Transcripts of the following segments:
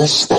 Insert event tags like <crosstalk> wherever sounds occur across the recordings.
gusta.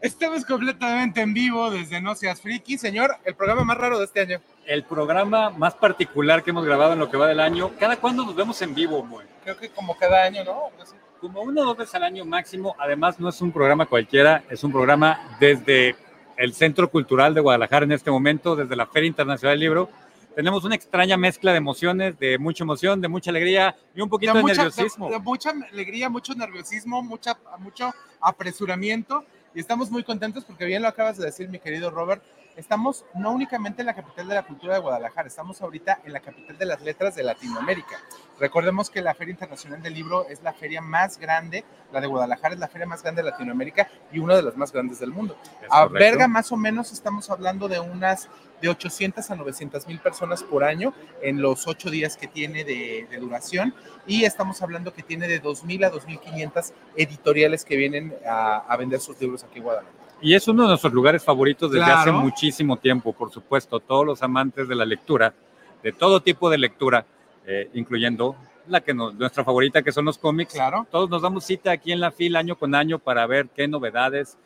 Estamos completamente en vivo desde No Seas Friki. Señor, el programa más raro de este año. El programa más particular que hemos grabado en lo que va del año. ¿Cada cuándo nos vemos en vivo, Moy? Creo que como cada año, ¿no? No sé. Como una o dos veces al año máximo. Además, no es un programa cualquiera, es un programa desde el Centro Cultural de Guadalajara en este momento, desde la Feria Internacional del Libro. Tenemos una extraña mezcla de emociones, de mucha emoción, de mucha alegría y un poquito de, mucha, nerviosismo. de- de mucha alegría, mucho nerviosismo, mucha, mucho apresuramiento. Y estamos muy contentos porque bien lo acabas de decir, mi querido Robert. Estamos no únicamente en la capital de la cultura de Guadalajara, estamos ahorita en la capital de las letras de Latinoamérica. Recordemos que la Feria Internacional del Libro es la feria más grande, la de Guadalajara es la feria más grande de Latinoamérica y una de las más grandes del mundo. A verga, más o menos estamos hablando de unas de 800 a 900 mil personas por año en los ocho días que tiene de, de duración y estamos hablando que tiene de 2.000 a 2.500 editoriales que vienen a, a vender sus libros aquí en Guadalajara. Y es uno de nuestros lugares favoritos desde hace muchísimo tiempo, por supuesto. Todos los amantes de la lectura, de todo tipo de lectura, eh, incluyendo la que nos, nuestra favorita, que son los cómics. Claro. Todos nos damos cita aquí en la fila año con año para ver qué novedades.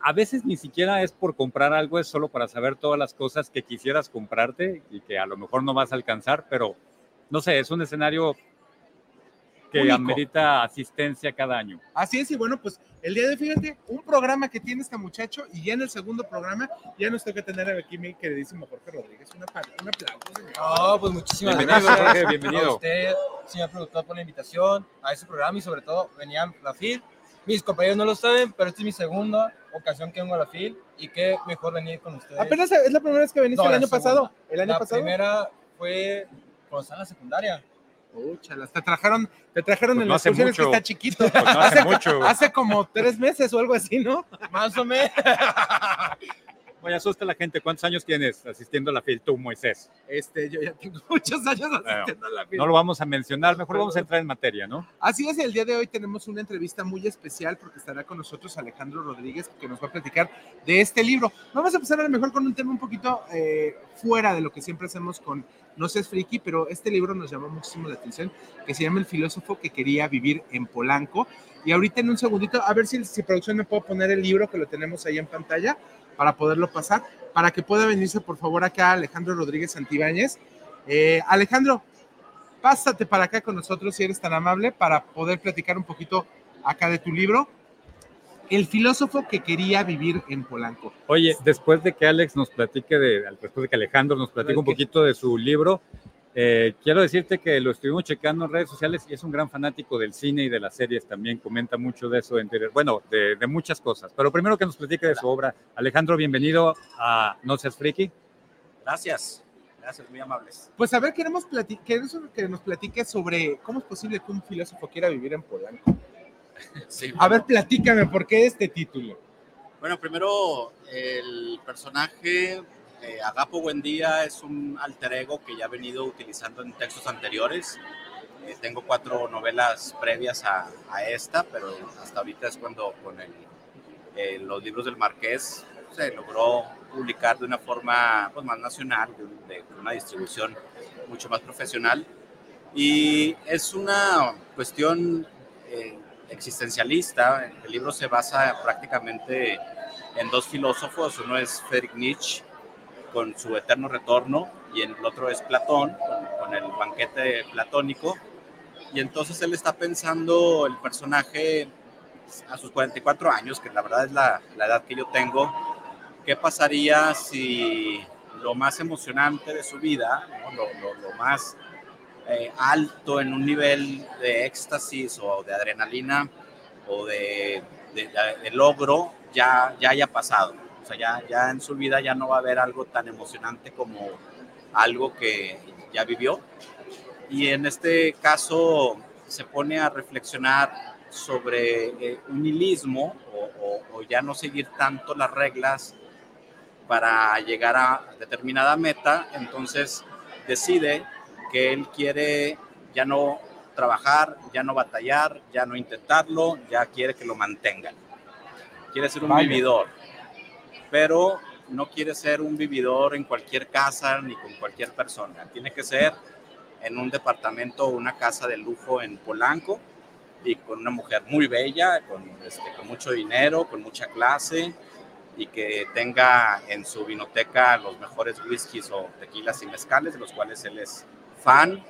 A veces ni siquiera es por comprar algo, es solo para saber todas las cosas que quisieras comprarte y que a lo mejor no vas a alcanzar, pero no sé, es un escenario que Único. amerita asistencia cada año. Así es, y bueno, pues el día de hoy, fíjate, un programa que tiene este muchacho y ya en el segundo programa ya nos toca tener aquí mi queridísimo Jorge Rodríguez. Una, un aplauso, señor. No, pues muchísimas Bienvenido, gracias Jorge, bienvenido. a usted, señor productor, por la invitación a este programa y sobre todo venían la FIL. Mis compañeros no lo saben, pero esta es mi segunda ocasión que vengo a la FIL y qué mejor venir con ustedes. Apenas es la primera vez que veniste No, el la año segunda. pasado. El año la pasado. primera fue cuando estaba en la secundaria. Úchalas, te trajeron, te trajeron Pues en no las hace excursiones que mucho. está chiquito. Pues no hace mucho. Hace como tres meses o algo así, ¿no? Más o menos. <laughs> Oye, asusta a la gente. ¿Cuántos años tienes asistiendo a la FIL tú, Moisés? Este, yo ya tengo <laughs> muchos años asistiendo a la fiesta. No lo vamos a mencionar, mejor vamos a entrar en materia, ¿no? Así es, el día de hoy tenemos una entrevista muy especial porque estará con nosotros Alejandro Rodríguez que nos va a platicar de este libro. Vamos a empezar a lo mejor con un tema un poquito eh, fuera de lo que siempre hacemos con No seas friki, pero este libro nos llamó muchísimo la atención, que se llama El filósofo que quería vivir en Polanco. Y ahorita en un segundito, a ver si, si producción me puedo poner el libro que lo tenemos ahí en pantalla para poderlo pasar, para que pueda venirse por favor acá Alejandro Rodríguez Santibáñez. Eh, Alejandro, pásate para acá con nosotros si eres tan amable para poder platicar un poquito acá de tu libro. El filósofo que quería vivir en Polanco. Oye, después de que Alex nos platique, de, después de que Alejandro nos platique un poquito de su libro, eh, quiero decirte que lo estuvimos checando en redes sociales y es un gran fanático del cine y de las series también, comenta mucho de eso, en Twitter. bueno, de, de muchas cosas. Pero primero que nos platique de su obra. Alejandro, bienvenido a No Seas Friki. Gracias, gracias, muy amables. Pues a ver, queremos, queremos que nos platique sobre cómo es posible que un filósofo quiera vivir en Polanco. <laughs> Sí, A ver, platícame, ¿por qué este título? Bueno, primero, el personaje eh, Agapo Buendía es un alter ego que ya he venido utilizando en textos anteriores. Eh, tengo cuatro novelas previas a, a esta, pero hasta ahorita es cuando con el, eh, los libros del Marqués se logró publicar de una forma pues, más nacional, de, de una distribución mucho más profesional. Y es una cuestión eh, existencialista. El libro se basa prácticamente en dos filósofos. Uno es Friedrich Nietzsche con su eterno retorno y el otro es Platón con, el banquete platónico. Y entonces él está pensando el personaje a sus 44 años, que la verdad es la, la edad que yo tengo, ¿qué pasaría si lo más emocionante de su vida, lo, más eh, alto en un nivel de éxtasis o de adrenalina o de, de, de logro ya, ya haya pasado? O sea, ya, ya en su vida ya no va a haber algo tan emocionante como algo que ya vivió. Y en este caso se pone a reflexionar sobre eh, un nihilismo o, o, o, ya no seguir tanto las reglas para llegar a determinada meta, entonces decide que él quiere ya no trabajar, ya no batallar, ya no intentarlo, ya quiere que lo mantengan. Quiere ser un Vaya. vividor. Pero no quiere ser un vividor en cualquier casa ni con cualquier persona. Tiene que ser en un departamento o una casa de lujo en Polanco y con una mujer muy bella, con, este, con mucho dinero, con mucha clase y que tenga en su vinoteca los mejores whiskies o tequilas y mezcales, de los cuales él es fan.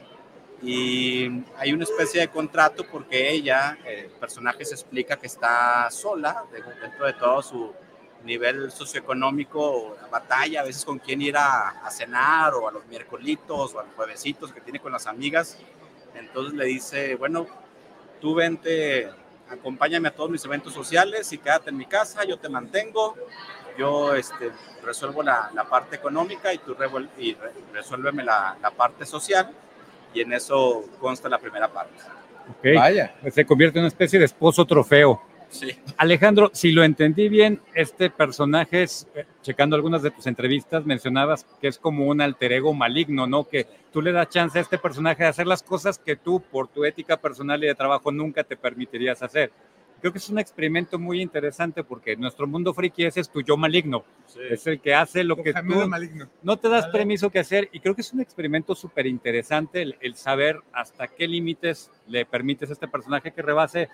Y hay una especie de contrato porque ella, el personaje se explica que está sola dentro de todo su nivel socioeconómico, batalla a veces con quién ir a, cenar o a los miércolitos o a los juevesitos que tiene con las amigas. Entonces le dice, bueno, tú vente, acompáñame a todos mis eventos sociales y quédate en mi casa, yo te mantengo, yo este, resuelvo la, la parte económica y tú y resuélveme la, la, parte social y en eso consta la primera parte. Okay. Vaya. Se convierte en una especie de esposo trofeo. Alejandro, si lo entendí bien, este personaje es, eh, checando algunas de tus entrevistas, mencionabas que es como un alter ego maligno, ¿no? Que tú le das chance a este personaje de hacer las cosas que tú, por tu ética personal y de trabajo, nunca te permitirías hacer. Creo que es un experimento muy interesante porque nuestro mundo friki ese es tu yo maligno. Es el que hace lo que tú no te das permiso que hacer. Y creo que es un experimento súper interesante el, el saber hasta qué límites le permites a este personaje que rebase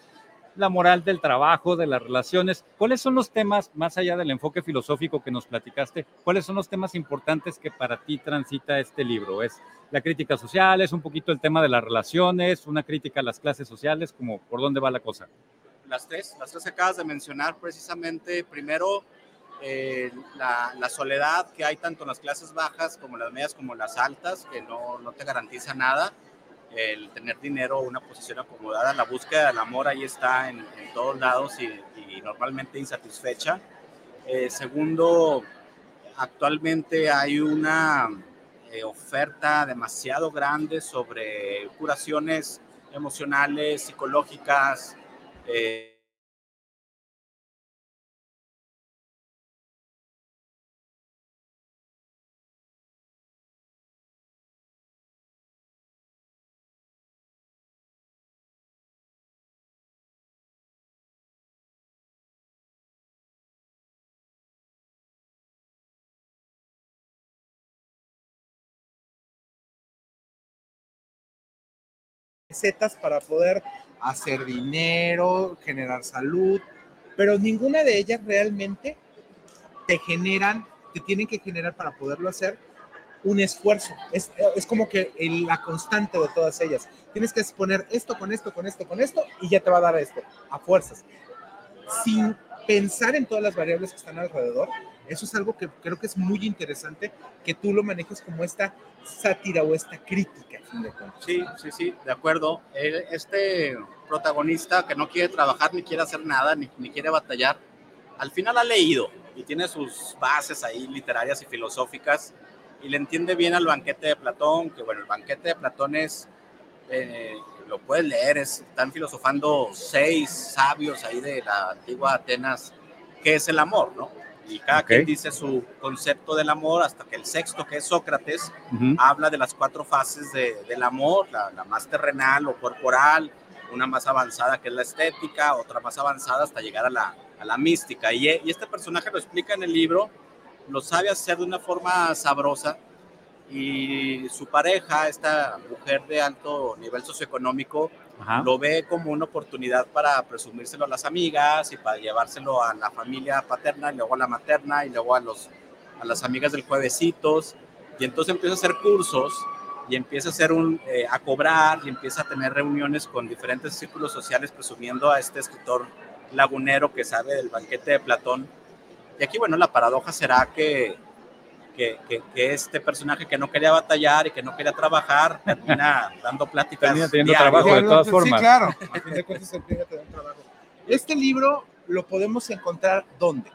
la moral del trabajo, de las relaciones. ¿Cuáles son los temas, más allá del enfoque filosófico que nos platicaste, cuáles son los temas importantes que para ti transita este libro? ¿Es la crítica social, es un poquito el tema de las relaciones, una crítica a las clases sociales, como por dónde va la cosa? Las tres, las tres que acabas de mencionar precisamente, primero, eh, la, soledad que hay tanto en las clases bajas como en las medias como en las altas, que no, no te garantiza nada el tener dinero, una posición acomodada, la búsqueda del amor ahí está en, todos lados y, normalmente insatisfecha. Eh, segundo, actualmente hay una eh, oferta demasiado grande sobre curaciones emocionales, psicológicas, eh, recetas para poder hacer dinero, generar salud, pero ninguna de ellas realmente te generan, te tienen que generar para poderlo hacer un esfuerzo. Es, es como que la constante de todas ellas. Tienes que exponer esto con esto, con esto, con esto, y ya te va a dar esto, a fuerzas. Sin pensar en todas las variables que están alrededor, eso es algo que creo que es muy interesante que tú lo manejes como esta sátira o esta crítica. Sí, sí, sí, de acuerdo. Este protagonista que no quiere trabajar ni quiere hacer nada, ni, ni quiere batallar, al final ha leído y tiene sus bases ahí literarias y filosóficas y le entiende bien al banquete de Platón, que bueno, el banquete de Platón es, eh, lo puedes leer, están filosofando seis sabios ahí de la antigua Atenas, que es el amor, ¿no? Y cada quien dice su concepto del amor, hasta que el sexto, que es Sócrates, habla de las cuatro fases de, del amor, la, más terrenal o corporal, una más avanzada que es la estética, otra más avanzada hasta llegar a la, a la mística. Y, y, este personaje lo explica en el libro, lo sabe hacer de una forma sabrosa y su pareja, esta mujer de alto nivel socioeconómico, lo ve como una oportunidad para presumírselo a las amigas y para llevárselo a la familia paterna y luego a la materna y luego a, los, a las amigas del juevesitos. Y entonces empieza a hacer cursos y empieza a, hacer un, eh, a cobrar y empieza a tener reuniones con diferentes círculos sociales presumiendo a este escritor lagunero que sabe del banquete de Platón. Y aquí, bueno, la paradoja será que que, que, este personaje que no quería batallar y que no quería trabajar termina <laughs> dando pláticas. Termina teniendo trabajo de todas formas. Sí, claro. <laughs> A fin de cuentas, trabajo. Este libro lo podemos encontrar ¿dónde?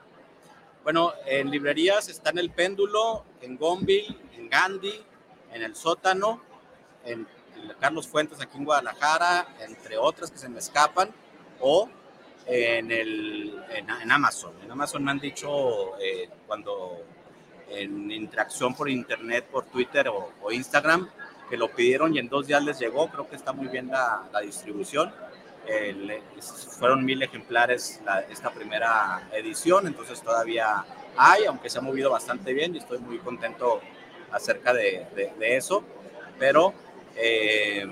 Bueno, en librerías está en El Péndulo, en Gonville, en Gandhi, en El Sótano, en Carlos Fuentes aquí en Guadalajara, entre otras que se me escapan, o en, el, en, Amazon. En Amazon me han dicho eh, cuando en interacción por internet, por Twitter o, Instagram, que lo pidieron y en dos días les llegó. Creo que está muy bien la, distribución. el- fueron mil ejemplares la- esta primera edición, entonces todavía hay, aunque se ha movido bastante bien y estoy muy contento acerca de, de- de eso, pero eh,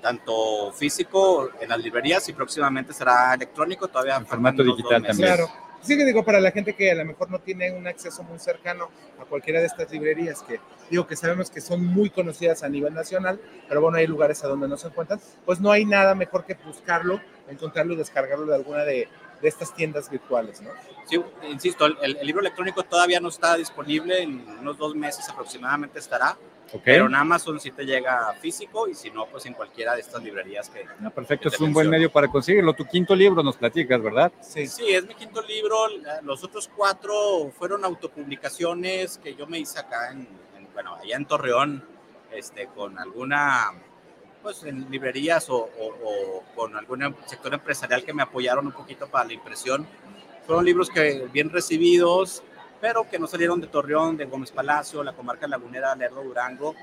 tanto físico en las librerías y próximamente será electrónico, todavía En formato digital también. Claro. Sí que digo, para la gente que a lo mejor no tiene un acceso muy cercano a cualquiera de estas librerías, que digo que sabemos que son muy conocidas a nivel nacional, pero bueno, hay lugares a donde no se encuentran, pues no hay nada mejor que buscarlo, encontrarlo y descargarlo de alguna de, estas tiendas virtuales, ¿no? Sí, insisto, el, el libro electrónico todavía no está disponible, en unos dos meses aproximadamente estará, Ok. pero en Amazon sí te llega físico y si no, pues en cualquiera de estas librerías que... Ah, perfecto, que es un buen medio para conseguirlo. Tu quinto libro nos platicas, ¿verdad? Sí. Sí, es mi quinto libro, los otros cuatro fueron autopublicaciones que yo me hice acá en, en- bueno, allá en Torreón, este, con alguna, pues en librerías o, o- o con algún sector empresarial que me apoyaron un poquito para la impresión. Fueron libros que bien recibidos, pero que no salieron de Torreón, de Gómez Palacio, la comarca lagunera, Lerdo, Durango.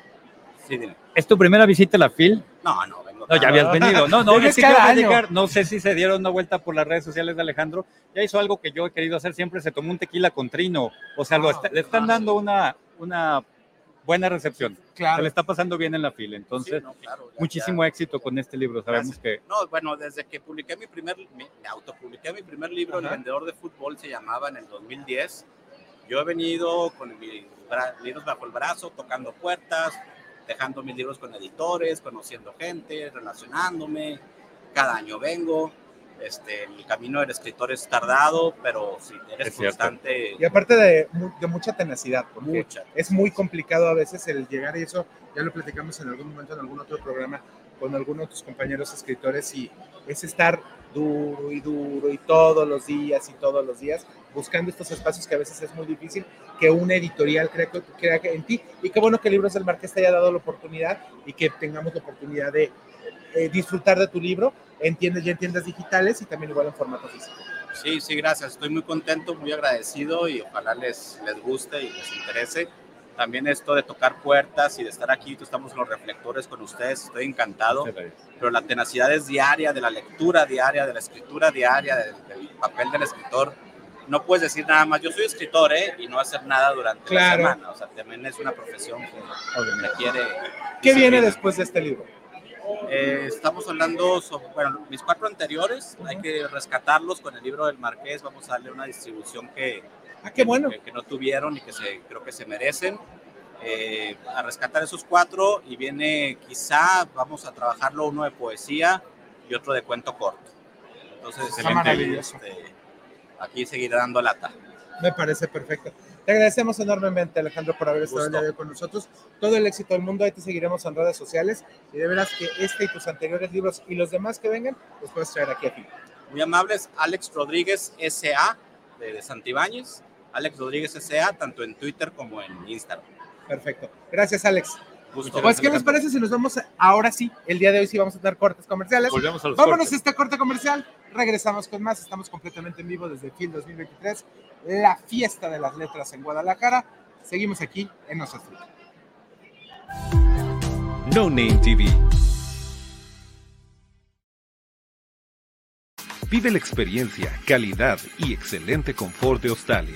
Sí, dime. ¿Es tu primera visita a la FIL? No, no, vengo No, ya habías venido. No, no, <laughs> cada quiero año. platicar. No sé si se dieron una vuelta por las redes sociales de Alejandro. Ya hizo algo que yo he querido hacer siempre. Se tomó un tequila con trino. O sea, lo Ah, está- le están ah, dando una, una buena recepción. Se Claro. le está pasando bien en la fila. Entonces, Sí, no, claro, ya- muchísimo ya. éxito con este libro. Sabemos que No, bueno, desde que publiqué mi primer, mi, me autopubliqué mi primer libro, El Ajá. vendedor de fútbol, se llamaba en el 2010. Yo he venido con mis libros bajo el brazo, tocando puertas, dejando mis libros con editores, conociendo gente, relacionándome. Cada año vengo. Este, el camino del escritor es tardado, pero si eres Es cierto. constante, Y aparte de, mu- de mucha tenacidad, porque mucha. es muy complicado a veces el llegar y eso, ya lo platicamos en algún momento en algún otro programa con algunos de tus compañeros escritores y es estar duro y duro y todos los días y todos los días buscando estos espacios que a veces es muy difícil que una editorial crea, que- crea que en ti y qué bueno que Libros del Marqués te haya dado la oportunidad y que tengamos la oportunidad de eh, disfrutar de tu libro en tiendas y en tiendas digitales y también igual en formato físico. Sí, sí, gracias. Estoy muy contento, muy agradecido y ojalá les, les guste y les interese. También esto de tocar puertas y de estar aquí, estamos en los reflectores con ustedes, estoy encantado, pero la tenacidad es diaria, de la lectura diaria, de la escritura diaria, del, del papel del escritor. No puedes decir nada más, yo soy escritor, ¿eh? Y no hacer nada durante Claro. la semana. O sea, también es una profesión que requiere... ¿Qué viene después de este libro? Eh, estamos hablando sobre, bueno, mis cuatro anteriores, hay que rescatarlos con el libro del Marqués, vamos a darle una distribución que, Ah, qué bueno. que, que no tuvieron y que se, creo que se merecen. Eh, a rescatar esos cuatro y viene quizá, vamos a trabajarlo uno de poesía y otro de cuento corto. Entonces, Está maravilloso. este, aquí seguiré dando lata. Me parece perfecto. Te agradecemos enormemente, Alejandro, por haber estado el día de hoy con nosotros. Todo el éxito del mundo. Ahí te seguiremos en redes sociales. Y de veras que este y tus anteriores libros y los demás que vengan, los puedes traer aquí a ti. Muy amables, Alex Rodríguez S.A. de Santibáñez. Alex Rodríguez S.A. tanto en Twitter como en Instagram. Perfecto. Gracias, Alex. Gusto. Pues, ¿qué les parece si nos vamos a- ahora sí? El día de hoy sí vamos a tener cortes comerciales. volvemos a los Vámonos cortes. a este corte comercial. Regresamos con más. Estamos completamente en vivo desde FIL 2023, la fiesta de las letras en Guadalajara. Seguimos aquí en nosotros. No Name TV. Vive la experiencia, calidad y excelente confort de Australia.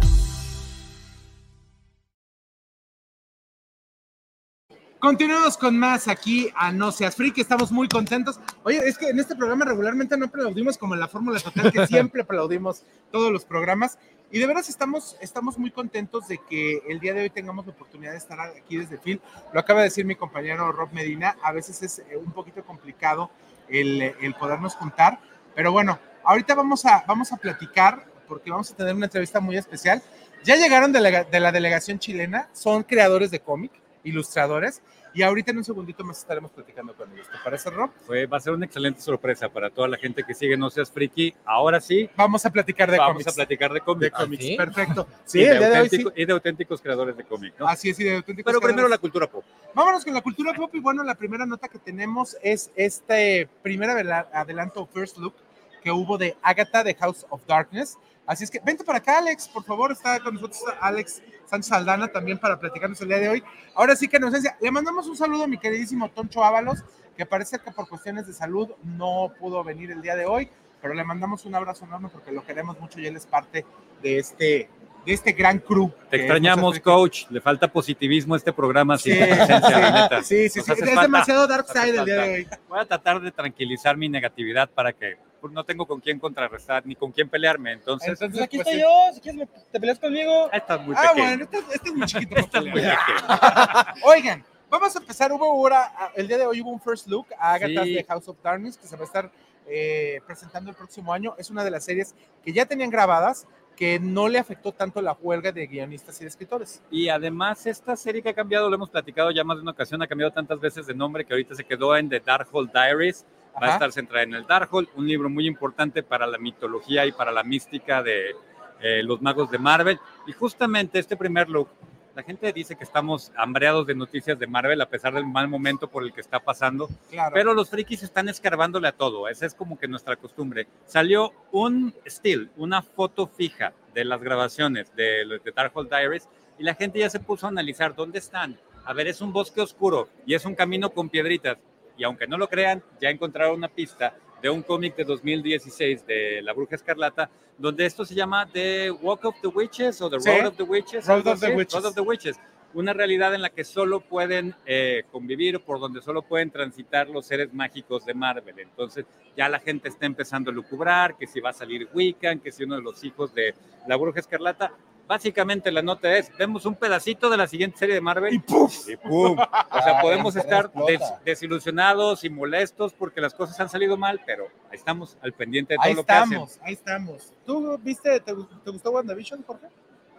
Continuamos con más aquí a No Seas Friki, estamos muy contentos. Oye, es que en este programa regularmente no aplaudimos como en la Fórmula Total, que siempre <laughs> aplaudimos todos los programas. Y de veras estamos, estamos muy contentos de que el día de hoy tengamos la oportunidad de estar aquí desde Phil. Lo acaba de decir mi compañero Rob Medina, a veces es eh, un poquito complicado el, el podernos juntar, pero bueno, ahorita vamos a, vamos a platicar porque vamos a tener una entrevista muy especial. Ya llegaron de la, de la delegación chilena, son creadores de cómic, ilustradores, y ahorita en un segundito más estaremos platicando con ellos. ¿Te parece, Rob? Fue, va a ser una excelente sorpresa para toda la gente que sigue No Seas Friki. Ahora sí, Vamos a platicar de vamos cómics. a platicar de de cómics. cómics, ¿sí? perfecto. <laughs> Y, Sí, de el día de hoy sí. auténtico- y de auténticos creadores de cómics, ¿no? Así es, y de auténticos Pero primero la creadores. cultura pop. Vámonos con la cultura pop y bueno, la primera nota que tenemos es este primer adelanto, First Look, que hubo de Agatha de House of Darkness. Así es que vente para acá, Alex, por favor, está con nosotros Alex Sánchez Saldana también para platicarnos el día de hoy. Ahora sí que nos decía, le mandamos un saludo a mi queridísimo Toncho Ábalos, que parece que por cuestiones de salud no pudo venir el día de hoy, pero le mandamos un abrazo enorme porque lo queremos mucho y él es parte de este, de este gran crew. Te extrañamos, coach. Le falta positivismo a este programa sin Sí, neta. sí, sí, sí, hace es demasiado dark side el día de hoy. Voy a tratar de tranquilizar mi negatividad para que pues, no tengo con quién contrarrestar ni con quién pelearme. Entonces, Entonces, Pues aquí pues, estoy sí. yo, si quieres te peleas conmigo. ah, estás muy Ah, pequeño. bueno, este, este es muy chiquito. <laughs> Estás muy. <laughs> Oigan, vamos a empezar. Hubo ahora, el día de hoy hubo un first look a Agatha Sí. de House of Darkness que se va a estar eh, presentando el próximo año. Es una de las series que ya tenían grabadas, que no le afectó tanto la huelga de guionistas y de escritores. Y además, esta serie que ha cambiado, lo hemos platicado ya más de una ocasión, ha cambiado tantas veces de nombre que ahorita se quedó en The Darkhold Diaries. Va a estar centrada en el Darkhold, un libro muy importante para la mitología y para la mística de eh, los magos de Marvel. Y justamente este primer look, la gente dice que estamos hambreados de noticias de Marvel a pesar del mal momento por el que está pasando. Claro. Pero los frikis están escarbándole a todo, esa es como que nuestra costumbre. Salió un still, una foto fija de las grabaciones de, de Darkhold Diaries y la gente ya se puso a analizar dónde están. A ver, es un bosque oscuro y es un camino con piedritas. Y aunque no lo crean, ya encontraron una pista de un cómic de 2016 de La Bruja Escarlata, donde esto se llama The Walk of the Witches o The Sí. Road of the Witches. Road of the Witches. Road of the Witches una realidad en la que solo pueden eh, convivir, por donde solo pueden transitar los seres mágicos de Marvel. Entonces ya la gente está empezando a lucubrar que si va a salir Wiccan, que si uno de los hijos de la Bruja Escarlata. Básicamente la nota es, vemos un pedacito de la siguiente serie de Marvel y ¡puf! y ¡pum! O sea, podemos el estar des- desilusionados y molestos porque las cosas han salido mal, pero ahí estamos al pendiente de todo Ahí lo que hacen. estamos, ahí estamos. ¿Tú viste, te, te gustó WandaVision, Jorge?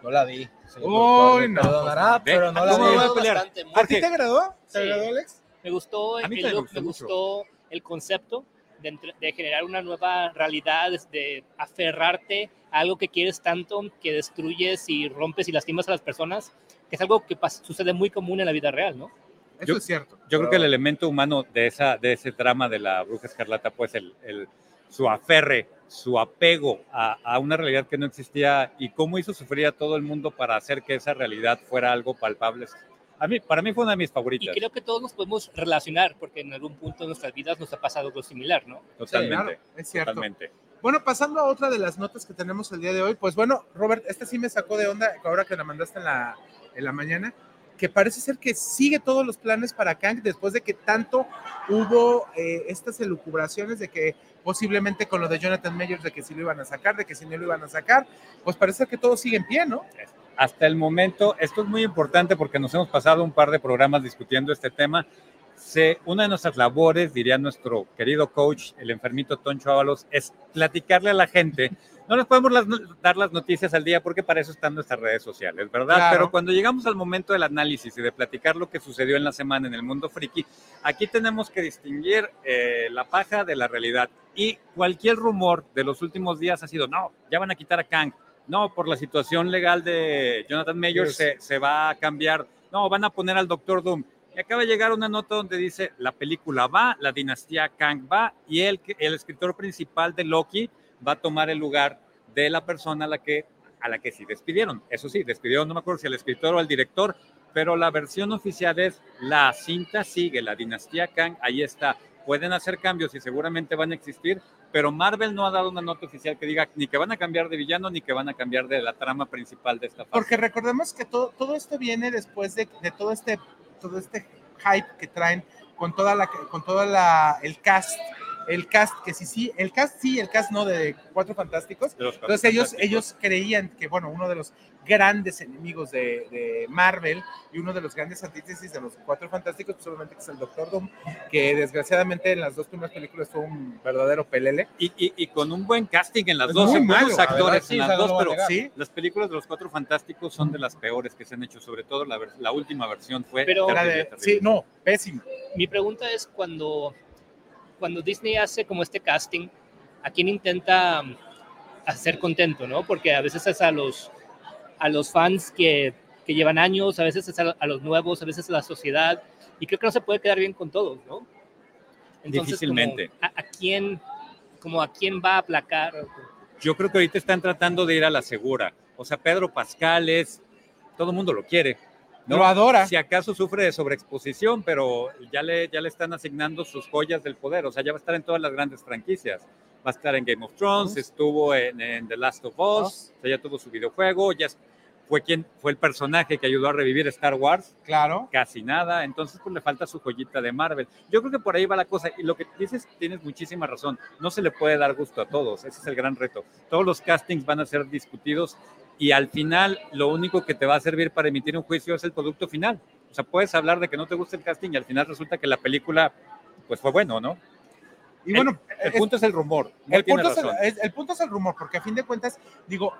No la vi. Uy, no, perdonará, pero no la ¿cómo vi. a pelear? Bastante, ¿A ti te agradó? ¿Te Sí. agradó, Alex? Me gustó A mí el también me look, gustó me gustó el concepto de, de generar una nueva realidad, de aferrarte algo que quieres tanto, que destruyes y rompes y lastimas a las personas, que es algo que pas- sucede muy común en la vida real, ¿no? Eso Yo- es cierto. Yo creo que el elemento humano de, esa, de ese drama de la bruja escarlata, pues el, el- su aferre, su apego a, a una realidad que no existía y cómo hizo sufrir a todo el mundo para hacer que esa realidad fuera algo palpable. A mí, para mí fue una de mis Y favoritas, creo que todos nos podemos relacionar, porque en algún punto de nuestras vidas nos ha pasado algo similar, ¿no? totalmente. Claro, es cierto. totalmente. Bueno, pasando a otra de las notas que tenemos el día de hoy, pues bueno, Robert, esta sí me sacó de onda ahora que la mandaste en la, en la mañana, que parece ser que sigue todos los planes para Kang después de que tanto hubo eh, estas elucubraciones de que posiblemente con lo de Jonathan Majors, de que sí lo iban a sacar, de que sí no lo iban a sacar, pues parece que todo sigue en pie, ¿no? Hasta el momento, esto es muy importante porque nos hemos pasado un par de programas discutiendo este tema. Se, una de nuestras labores, diría nuestro querido coach, el enfermito Toncho Ábalos, es platicarle a la gente. No les podemos las- dar las noticias al día porque para eso están nuestras redes sociales, ¿verdad? Claro. Pero cuando llegamos al momento del análisis y de platicar lo que sucedió en la semana en el mundo friki, aquí tenemos que distinguir eh, la paja de la realidad. Y cualquier rumor de los últimos días ha sido, no, ya van a quitar a Kang. No, por la situación legal de Jonathan Yes. se, se va a cambiar. No, van a poner al Doctor Doom. Y acaba de llegar una nota donde dice, la película va, la dinastía Kang va, y el, el escritor principal de Loki va a tomar el lugar de la persona a la que, a la que sí despidieron. Eso sí, despidieron, no me acuerdo si al escritor o al director, pero la versión oficial es, la cinta sigue, la dinastía Kang, ahí está. Pueden hacer cambios y seguramente van a existir, pero Marvel no ha dado una nota oficial que diga ni que van a cambiar de villano ni que van a cambiar de la trama principal de esta fase. Porque recordemos que todo, todo esto viene después de, de todo este todo este hype que traen con toda la con toda la el cast el cast que sí sí el cast sí el cast no de Cuatro Fantásticos. De los Cuatro entonces ellos Fantásticos. ellos creían que bueno uno de los grandes enemigos de, de Marvel y uno de los grandes antítesis de los Cuatro Fantásticos pues obviamente que es el Doctor Doom que desgraciadamente en las dos primeras películas fue un verdadero pelele. Y, y- y con un buen casting en las Es dos, muy en buenos actores verdad, sí, en las dos, pero sí las películas de los Cuatro Fantásticos son de las peores que se han hecho, sobre todo la, la última versión fue Pero- Era terrible, de- terrible. sí no pésimo Mi pregunta es cuando, cuando Disney hace como este casting, ¿a quién intenta um, hacer contento, no? Porque a veces es a los, a los fans que, que llevan años, a veces es a, a los nuevos, a veces a la sociedad, y creo que no se puede quedar bien con todos, ¿no? Difícilmente. como, ¿a, a quién, como a quién va a aplacar? Yo creo que ahorita están tratando de ir a la segura. O sea, Pedro Pascal es, todo el mundo lo quiere. ¿No? lo adora Si acaso sufre de sobreexposición, pero ya le, ya le están asignando sus joyas del poder. O sea, ya va a estar en todas las grandes franquicias. Va a estar en Game of Thrones, estuvo en, en The Last of Us, Us. o sea, ya tuvo su videojuego, ya es- fue quien fue el personaje que ayudó a revivir Star Wars. claro Casi nada, entonces pues le falta su joyita de Marvel. Yo creo que por ahí va la cosa. Y lo que dices, tienes muchísima razón. No se le puede dar gusto a todos. Ese es el gran reto. Todos los castings van a ser discutidos y al final lo único que te va a servir para emitir un juicio es el producto final. O sea, puedes hablar de que no te gusta el casting y al final resulta que la película pues fue bueno, ¿no? y bueno El es- punto es el rumor. No el, punto es el, es- el punto es el rumor, porque a fin de cuentas, digo,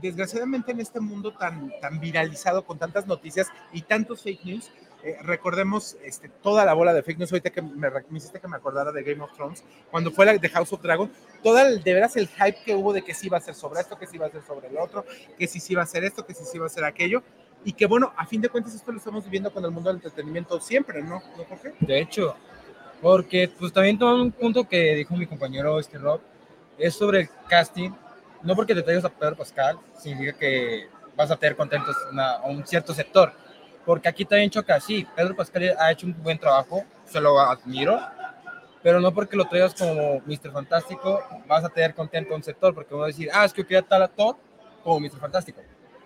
desgraciadamente en este mundo tan, tan viralizado con tantas noticias y tantos fake news, eh, recordemos este, toda la bola de fake news, ahorita que me, me hiciste que me acordara de Game of Thrones, cuando fue la de House of Dragon, toda de veras el hype que hubo de que sí iba a ser sobre esto, que sí iba a ser sobre el otro, que sí sí iba a ser esto, que sí sí iba a ser aquello, y que bueno, a fin de cuentas esto lo estamos viviendo con el mundo del entretenimiento siempre, ¿no? ¿No, Jorge? De hecho, porque pues también tomando un punto que dijo mi compañero este Rob, es sobre el casting. No porque te traigas a Pedro Pascal, significa que vas a tener contentos a un cierto sector. Porque aquí también choca así. Pedro Pascal ha hecho un buen trabajo, se lo admiro, pero no porque lo traigas como Mr. Fantástico vas a tener contento un sector, porque uno va a decir, ah, es que yo quería tal actor como Mr. Fantástico.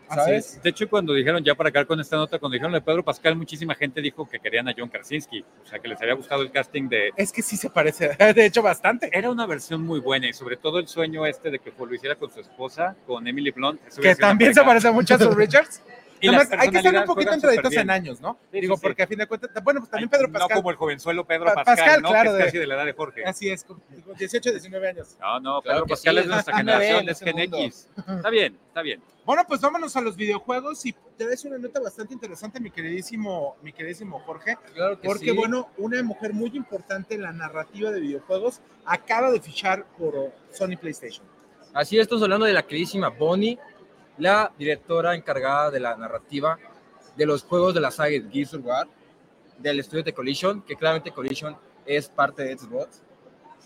Así ¿Sabes? De hecho, cuando dijeron, ya para acá con esta nota, cuando dijeron de Pedro Pascal, muchísima gente dijo que querían a John Krasinski. O sea, que les había gustado el casting de, Es que sí se parece, <laughs> de hecho, bastante. Era una versión muy buena y sobre todo el sueño este de que lo hiciera con su esposa, con Emily Blunt. Que también se parece mucho a Sue <laughs> Richards. Hay que estar un poquito entraditos en años, ¿no? Sí, Digo, sí, porque a fin de cuentas, bueno, pues también Ay, Pedro Pascal. No como el jovenzuelo Pedro Pa- Pascal, Pascal, ¿no? claro, que es casi de la edad de Jorge. Así es, con 18, 19 años. No, no, Claro Pedro Pascal sí, es nuestra <laughs> es generación, en es Gen. X. Está bien, está bien. Bueno, pues vámonos a los videojuegos y te traes una nota bastante interesante, mi queridísimo, mi queridísimo Jorge, Claro que porque bueno, una mujer muy importante en la narrativa de videojuegos acaba de fichar por Sony PlayStation. Así estamos hablando de la queridísima Bonnie, la directora encargada de la narrativa de los juegos de la saga de Gears of War, del estudio de Collision, que claramente Collision es parte de Xbox,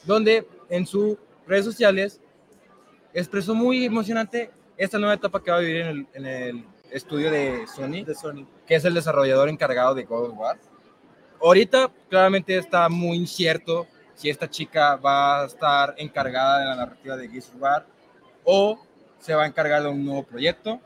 donde en sus redes sociales expresó muy emocionante esta nueva etapa que va a vivir en el, en el estudio de Sony, De Sony. que es el desarrollador encargado de God of War. Ahorita claramente está muy incierto si esta chica va a estar encargada de la narrativa de Gears of War o se va a encargar de un nuevo proyecto.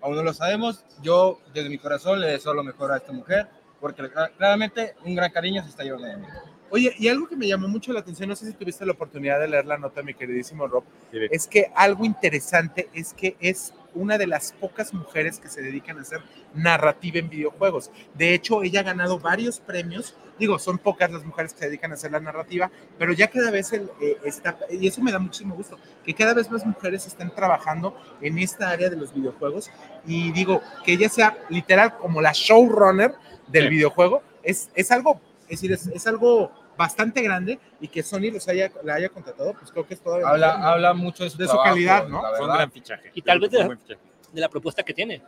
Aún no lo sabemos. Yo desde mi corazón le deseo lo mejor a esta mujer porque cla- claramente un gran cariño se está llevando de mí. Oye, y algo que me llamó mucho la atención, no sé si tuviste la oportunidad de leer la nota, mi queridísimo Rob, Sí, es que algo interesante es que es una de las pocas mujeres que se dedican a hacer narrativa en videojuegos. De hecho, ella ha ganado varios premios. Digo, son pocas las mujeres que se dedican a hacer la narrativa, pero ya cada vez el, eh, está, y eso me da muchísimo gusto, que cada vez más mujeres estén trabajando en esta área de los videojuegos. Y digo, que ella sea literal como la showrunner del Sí. videojuego, es, es algo, es decir, es, es algo bastante grande y que Sony los haya, la haya contratado, pues creo que es todavía Habla, mejor. habla mucho de su, De su trabajo, calidad, ¿no? Fue un gran fichaje. Y tal vez de- de la propuesta que tiene.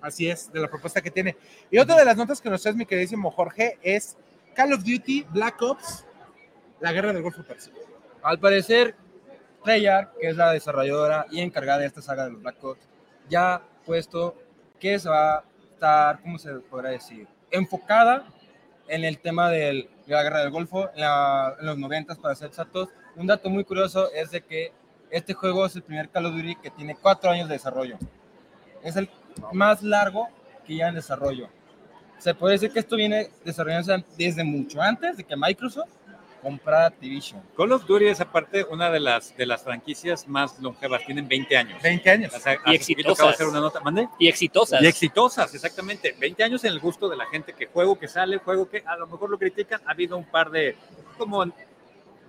Así es, de la propuesta que tiene. Y otra de las notas que nos traes, mi queridísimo Jorge, es Call of Duty Black Ops, la guerra del Golfo Pérsico. Al parecer, Treyarch, que es la desarrolladora y encargada de esta saga de los Black Ops, ya ha puesto que se va a estar, ¿cómo se podrá decir? Enfocada en el tema de la guerra del Golfo los 90 para ser exactos. Un dato muy curioso es de que este juego es el primer Call of Duty que tiene cuatro años de desarrollo. Es el más largo que ya en desarrollo. Se puede decir que esto viene desarrollándose desde mucho antes de que Microsoft comprara Activision. Call of Duty es aparte una de las, de las franquicias más longevas, tienen 20 años. 20 años. O sea, Y exitosas. hacer una nota, ¿mande? Y exitosas. Y exitosas, exactamente. 20 años en el gusto de la gente que juego que sale, juego que a lo mejor lo critican. Ha habido un par de como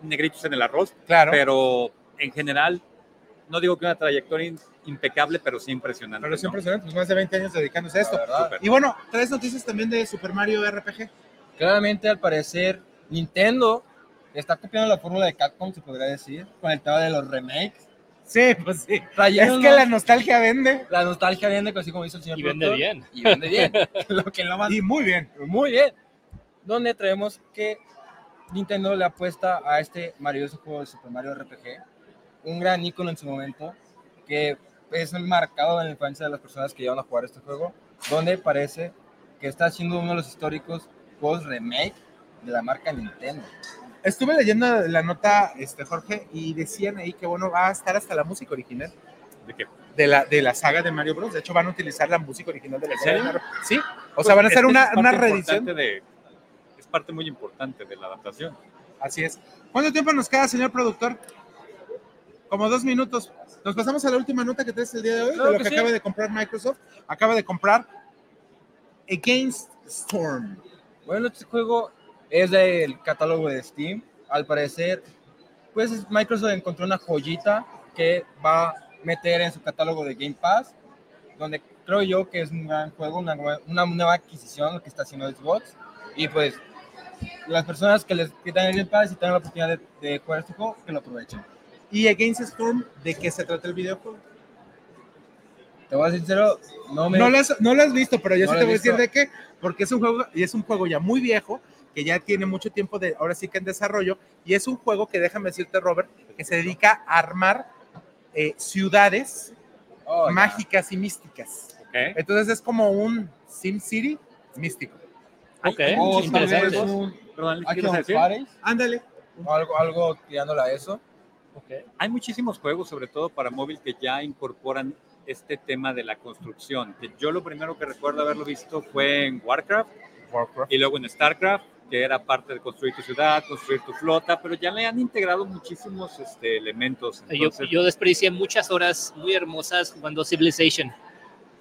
negritos en el arroz, Claro. pero en general, no digo que una trayectoria impecable, pero sí impresionante. Pero es ¿no? impresionante, pues más de 20 años dedicándose a esto. Y bueno, traes noticias también de Super Mario RPG. Claramente, al parecer, Nintendo está copiando la fórmula de Capcom, se podría decir, con el tema de los remakes. Sí, pues sí. Es que la nostalgia vende. la nostalgia vende, así como dice el señor Y vende productor, bien. Y vende bien. <laughs> <laughs> lo que lo más Y muy bien. muy bien. Donde traemos que Nintendo le apuesta a este maravilloso juego de Super Mario RPG, un gran icono en su momento, que es marcado en la infancia de las personas que llevan a jugar este juego, donde parece que está siendo uno de los históricos juegos remake de la marca Nintendo. Estuve leyendo la nota, este, Jorge, y decían ahí que bueno, va a estar hasta la música original ¿De qué? de la, de la saga de Mario Bros. De hecho, van a utilizar la música original de la ¿En saga de? Mario Sí, o Pues sea, van a hacer una, una reedición. de- es parte muy importante de la adaptación. Así es. ¿Cuánto tiempo nos queda, señor productor? Como dos minutos. Nos pasamos a la última nota que traes el día de hoy, Claro de lo que que sí. acaba de comprar Microsoft. Acaba de comprar Against Storm. Bueno, este juego es del catálogo de Steam. Al parecer, pues Microsoft encontró una joyita que va a meter en su catálogo de Game Pass, donde creo yo que es un gran juego, una, una nueva adquisición lo que está haciendo Xbox. Y pues, las personas que les quitan el Game Pass y tengan la oportunidad de, de jugar este juego, que lo aprovechen. Y Against Storm, ¿de qué se trata el videojuego? Te voy a ser sincero, no me. No lo, has, no lo has visto, pero yo No sí te voy a decir de qué. Porque es un juego, y es un juego ya muy viejo, que ya tiene mucho tiempo de, ahora sí que en desarrollo, y es un juego que déjame decirte, Robert, que se dedica a armar eh, ciudades Oh, mágicas y místicas. Entonces es como un Sim City místico. Ok, Hay O muchísimos tal vez interesante. juegos. un Perdón, ¿qué Action ibas a decir? Paris, Ándale. o algo, algo tirándole a eso. Ok. Hay muchísimos juegos, sobre todo para móvil, que ya incorporan este tema de la construcción. Que yo lo primero que recuerdo haberlo visto fue en Warcraft y luego en StarCraft, que era parte de construir tu ciudad, construir tu flota, pero ya le han integrado muchísimos este, elementos. Yo, Entonces, yo desperdicié muchas horas muy hermosas jugando Civilization.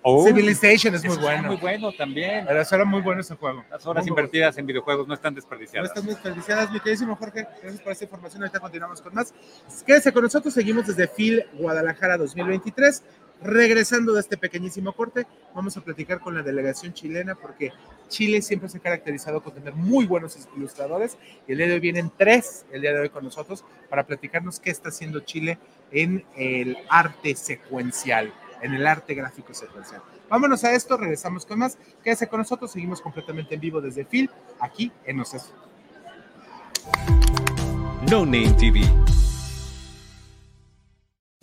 Oh, Civilization es muy bueno. muy bueno también. Pero eso era muy bueno ese juego. Las horas Muy invertidas en videojuegos no están No desperdiciadas. están muy desperdiciadas, mi queridísimo Jorge. Gracias por esta información. Ahorita continuamos con más. Quédese con nosotros. Seguimos desde FIL Guadalajara 2023. Regresando de este pequeñísimo corte, vamos a platicar con la delegación chilena porque Chile siempre se ha caracterizado con tener muy buenos ilustradores y el día de hoy vienen tres, el día de hoy con nosotros, para platicarnos qué está haciendo Chile en el arte secuencial, en el arte gráfico secuencial. Vámonos a esto, regresamos con más. Quédese con nosotros, seguimos completamente en vivo desde FIL, aquí en Oceso. No Name TV.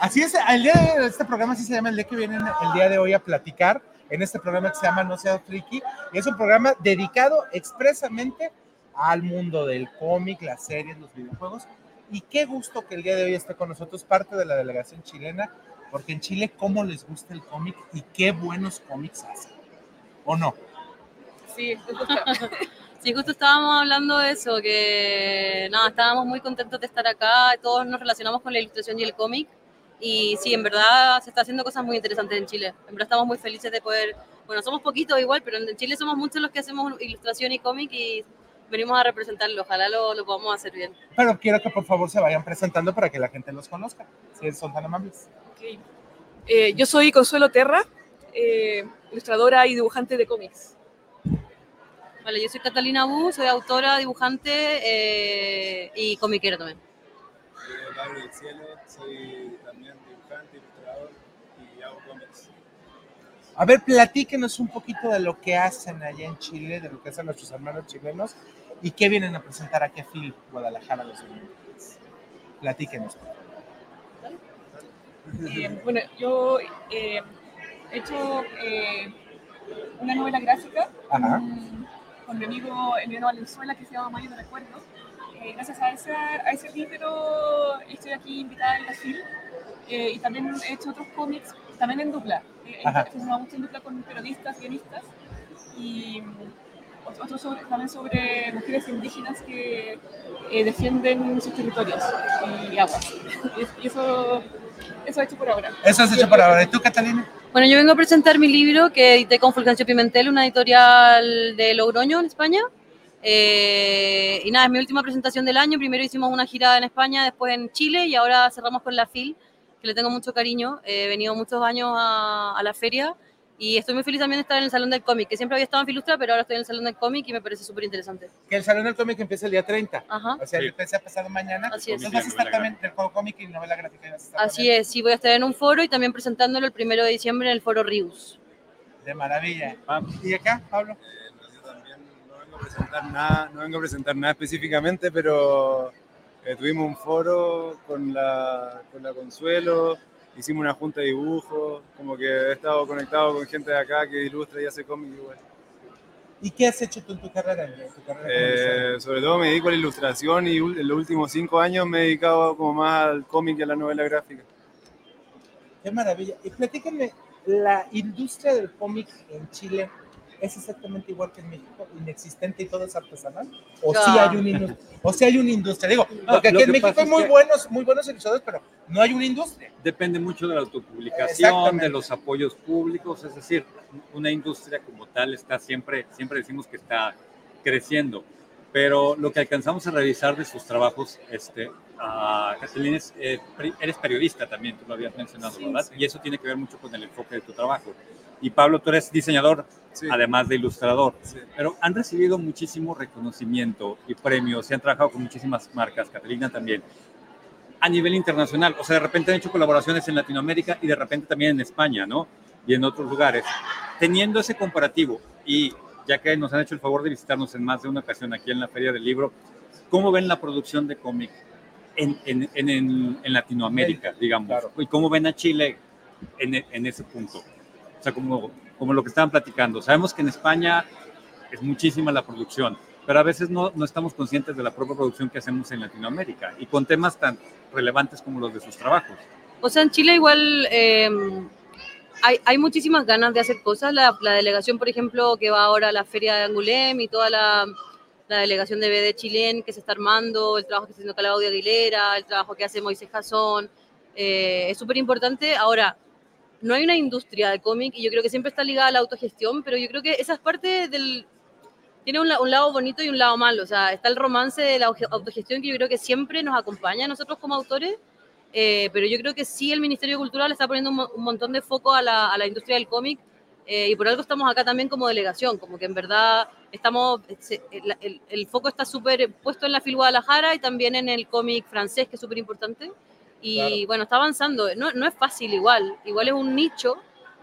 así es. El día de este programa sí se llama el día que vienen el día de hoy a platicar en este programa que se llama No sea friki y es un programa dedicado expresamente al mundo del cómic, las series, los videojuegos y qué gusto que el día de hoy esté con nosotros parte de la delegación chilena porque en Chile cómo les gusta el cómic y qué buenos cómics hacen o no. Sí, justo, sí, justo estábamos hablando de eso, que nada, estábamos muy contentos de estar acá, todos nos relacionamos con la ilustración y el cómic, y sí, en verdad se está haciendo cosas muy interesantes en Chile. En verdad estamos muy felices de poder, bueno, somos poquitos igual, pero en Chile somos muchos los que hacemos ilustración y cómic y venimos a representarlo, ojalá lo, lo podamos hacer bien. Pero quiero que por favor se vayan presentando para que la gente los conozca, si son tan amables. Ok. Eh, yo soy Consuelo Terra, eh, ilustradora y dibujante de cómics. Vale, yo soy Catalina Bu, soy autora, dibujante eh, y comiquera también. Soy Pablo del Cielo, soy también dibujante, ilustrador y hago cómics. A ver, platíquenos un poquito de lo que hacen allá en Chile, de lo que hacen nuestros hermanos chilenos y qué vienen a presentar aquí a Phil Guadalajara los domingos. Platíquenos. Eh, bueno, yo eh, he hecho eh, una novela gráfica con mi amigo Emiliano Valenzuela que se llama Mayo de Recuerdo. Gracias a ese, a ese libro estoy aquí invitada en la FIL y también he hecho otros cómics, también en dupla. Mucho en dupla con periodistas, guionistas y mm, otro- sobre, también sobre mujeres indígenas que eh, defienden sus territorios y aguas. <laughs> Y, y eso, eso he hecho por ahora. Eso has hecho por ahora. ¿Y tú, Catalina? Bueno, yo vengo a presentar mi libro que edité con Fulgencio Pimentel, una editorial de Logroño, en España. Eh, y nada, es mi última presentación del año. Primero hicimos una gira en España, después en Chile y ahora cerramos con la FIL, que le tengo mucho cariño. Eh, He venido muchos años a, a la feria y estoy muy feliz también de estar en el Salón del Cómic, que siempre había estado en Filustra, pero ahora estoy en el Salón del Cómic y me parece súper interesante. Que el Salón del Cómic empieza el día 30. Ajá. O sea, Sí. empieza pasado mañana. Así es. Entonces vas a estar también del juego cómic y novela gráfica. y vas a estar Así es, sí, voy a estar en un foro y también presentándolo el primero de diciembre en el foro Rius. también. De maravilla. Vamos. ¿Y acá, Pablo? Eh, no, yo también no vengo a presentar nada, no vengo a presentar nada específicamente, pero eh, tuvimos un foro con la, con la Consuelo, hicimos una junta de dibujo, como que he estado conectado con gente de acá que ilustra y hace cómics igual. ¿Y qué has hecho tú en tu carrera? En tu carrera como ilustrador? Eh, sobre todo me dedico a la ilustración y en los últimos cinco años me he dedicado como más al cómic y a la novela gráfica. Qué maravilla. Y platícame, la industria del cómic en Chile es exactamente igual que en México, inexistente y todo es artesanal. O sí Ah. hay una industria. O sí hay una industria. Digo, porque aquí en México hay muy buenos, muy buenos ilustradores, pero no hay una industria. Depende mucho de la autopublicación, de los apoyos públicos, es decir, una industria como tal está siempre, siempre decimos que está creciendo. pero lo que alcanzamos a revisar de sus trabajos, este, uh, Catalina, es, eh, eres periodista también, tú lo habías mencionado, Sí, ¿verdad? sí. Y eso tiene que ver mucho con el enfoque de tu trabajo. Y Pablo, tú eres diseñador, además de ilustrador, pero han recibido muchísimo reconocimiento y premios, y han trabajado con muchísimas marcas, Catalina también, a nivel internacional. O sea, de repente han hecho colaboraciones en Latinoamérica y de repente también en España, ¿no? Y en otros lugares. Teniendo ese comparativo y ya que nos han hecho el favor de visitarnos en más de una ocasión aquí en la Feria del Libro, ¿cómo ven la producción de cómic en, en, en, en- Latinoamérica, digamos? ¿Y cómo ven a Chile en, en ese punto? O sea, como, como lo que estaban platicando. Sabemos que en España es muchísima la producción, pero a veces no, no estamos conscientes de la propia producción que hacemos en Latinoamérica y con temas tan relevantes como los de sus trabajos. O sea, en Chile igual eh, hay, hay muchísimas ganas de hacer cosas. La, la delegación, por ejemplo, que va ahora a la feria de Angulem y toda la, la delegación de BD Chilén que se está armando, el trabajo que está haciendo Claudia Aguilera, el trabajo que hace Moisés Jazón, eh, es súper importante. Ahora, no hay una industria de cómic y yo creo que siempre está ligada a la autogestión, pero yo creo que esa es parte del... Tiene un, la- un lado bonito y un lado malo. O sea, está el romance de la autogestión que yo creo que siempre nos acompaña a nosotros como autores, eh, pero yo creo que sí el Ministerio de Cultura le está poniendo un, mo- un montón de foco a la, industria del cómic eh, y por algo estamos acá también como delegación, como que en verdad estamos, el foco está súper puesto en la FIL Guadalajara y también en el cómic francés, que es súper importante. Y Claro. bueno, está avanzando. No, no es fácil igual, igual es un nicho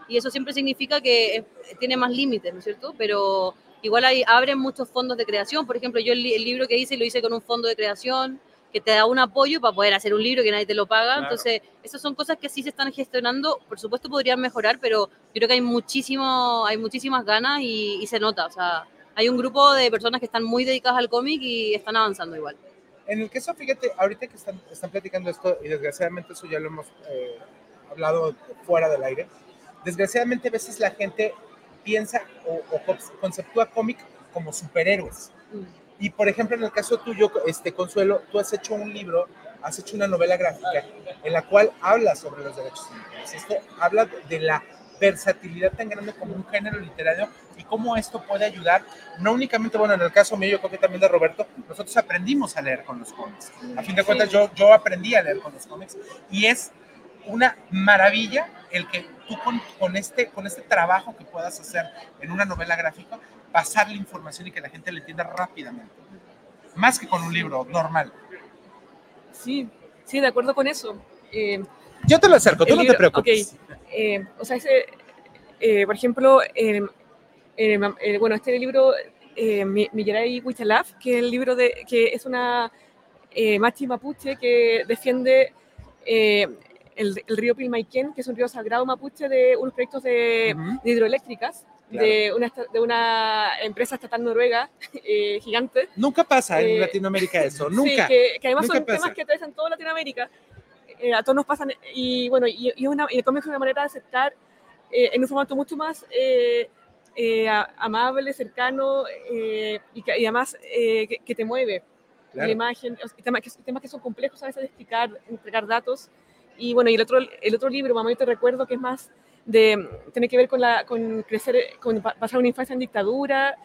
y eso siempre significa que es- tiene más límites, ¿no es cierto? Pero igual hay, abren muchos fondos de creación. Por ejemplo, yo el, el libro que hice lo hice con un fondo de creación que te da un apoyo para poder hacer un libro que nadie te lo paga. Claro. Entonces, esas son cosas que sí se están gestionando. Por supuesto, podrían mejorar, pero yo creo que hay, muchísimo, hay muchísimas ganas y, y se nota. O sea, hay un grupo de personas que están muy dedicadas al cómic y están avanzando igual. En el caso, fíjate, ahorita que están, están platicando esto, y desgraciadamente eso ya lo hemos eh, hablado fuera del aire, desgraciadamente a veces la gente piensa o, o conce- conceptúa cómic como superhéroes. Y por ejemplo, en el caso tuyo, este Consuelo, tú has hecho un libro, has hecho una novela gráfica en la cual habla sobre los derechos humanos. Esto habla de la versatilidad tan grande como un género literario y cómo esto puede ayudar, no únicamente, bueno, en el caso mío, yo creo que también de Roberto, nosotros aprendimos a leer con los cómics. A fin de cuentas, yo, yo aprendí a leer con los cómics y es una maravilla el que tú con, con este, con este trabajo que puedas hacer en una novela gráfica, pasar la información y que la gente la entienda rápidamente. Más que con un libro normal. Sí, sí, de acuerdo con eso. Eh, Yo te lo acerco, tú no te preocupes. ok, eh, o sea, ese, eh, por ejemplo, eh, eh, eh, bueno, este libro, Mi- Millaray Huichalaf, que es el libro de, que es una machi mapuche que defiende el, el río Pilmaiquén, que es un río sagrado mapuche de unos proyectos de, de hidroeléctricas. De, una, de una empresa estatal noruega <laughs> eh, gigante. Nunca pasa en Eh, Latinoamérica eso, <laughs> Sí, nunca. que, que además nunca son pasa. temas que atraviesan toda Latinoamérica. Eh, a todos nos pasan. Y bueno, y, y una, y el cómic es una manera de aceptar eh, en un formato mucho más eh, eh, a- amable, cercano eh, y, que, y además que, que te mueve. Claro. La imagen, temas que, temas que son complejos a veces de explicar, entregar datos. Y bueno, y el otro, el otro libro, Mamá, yo te recuerdo, que es más de, tiene que ver con, la, con crecer, con pa- pasar una infancia en dictadura.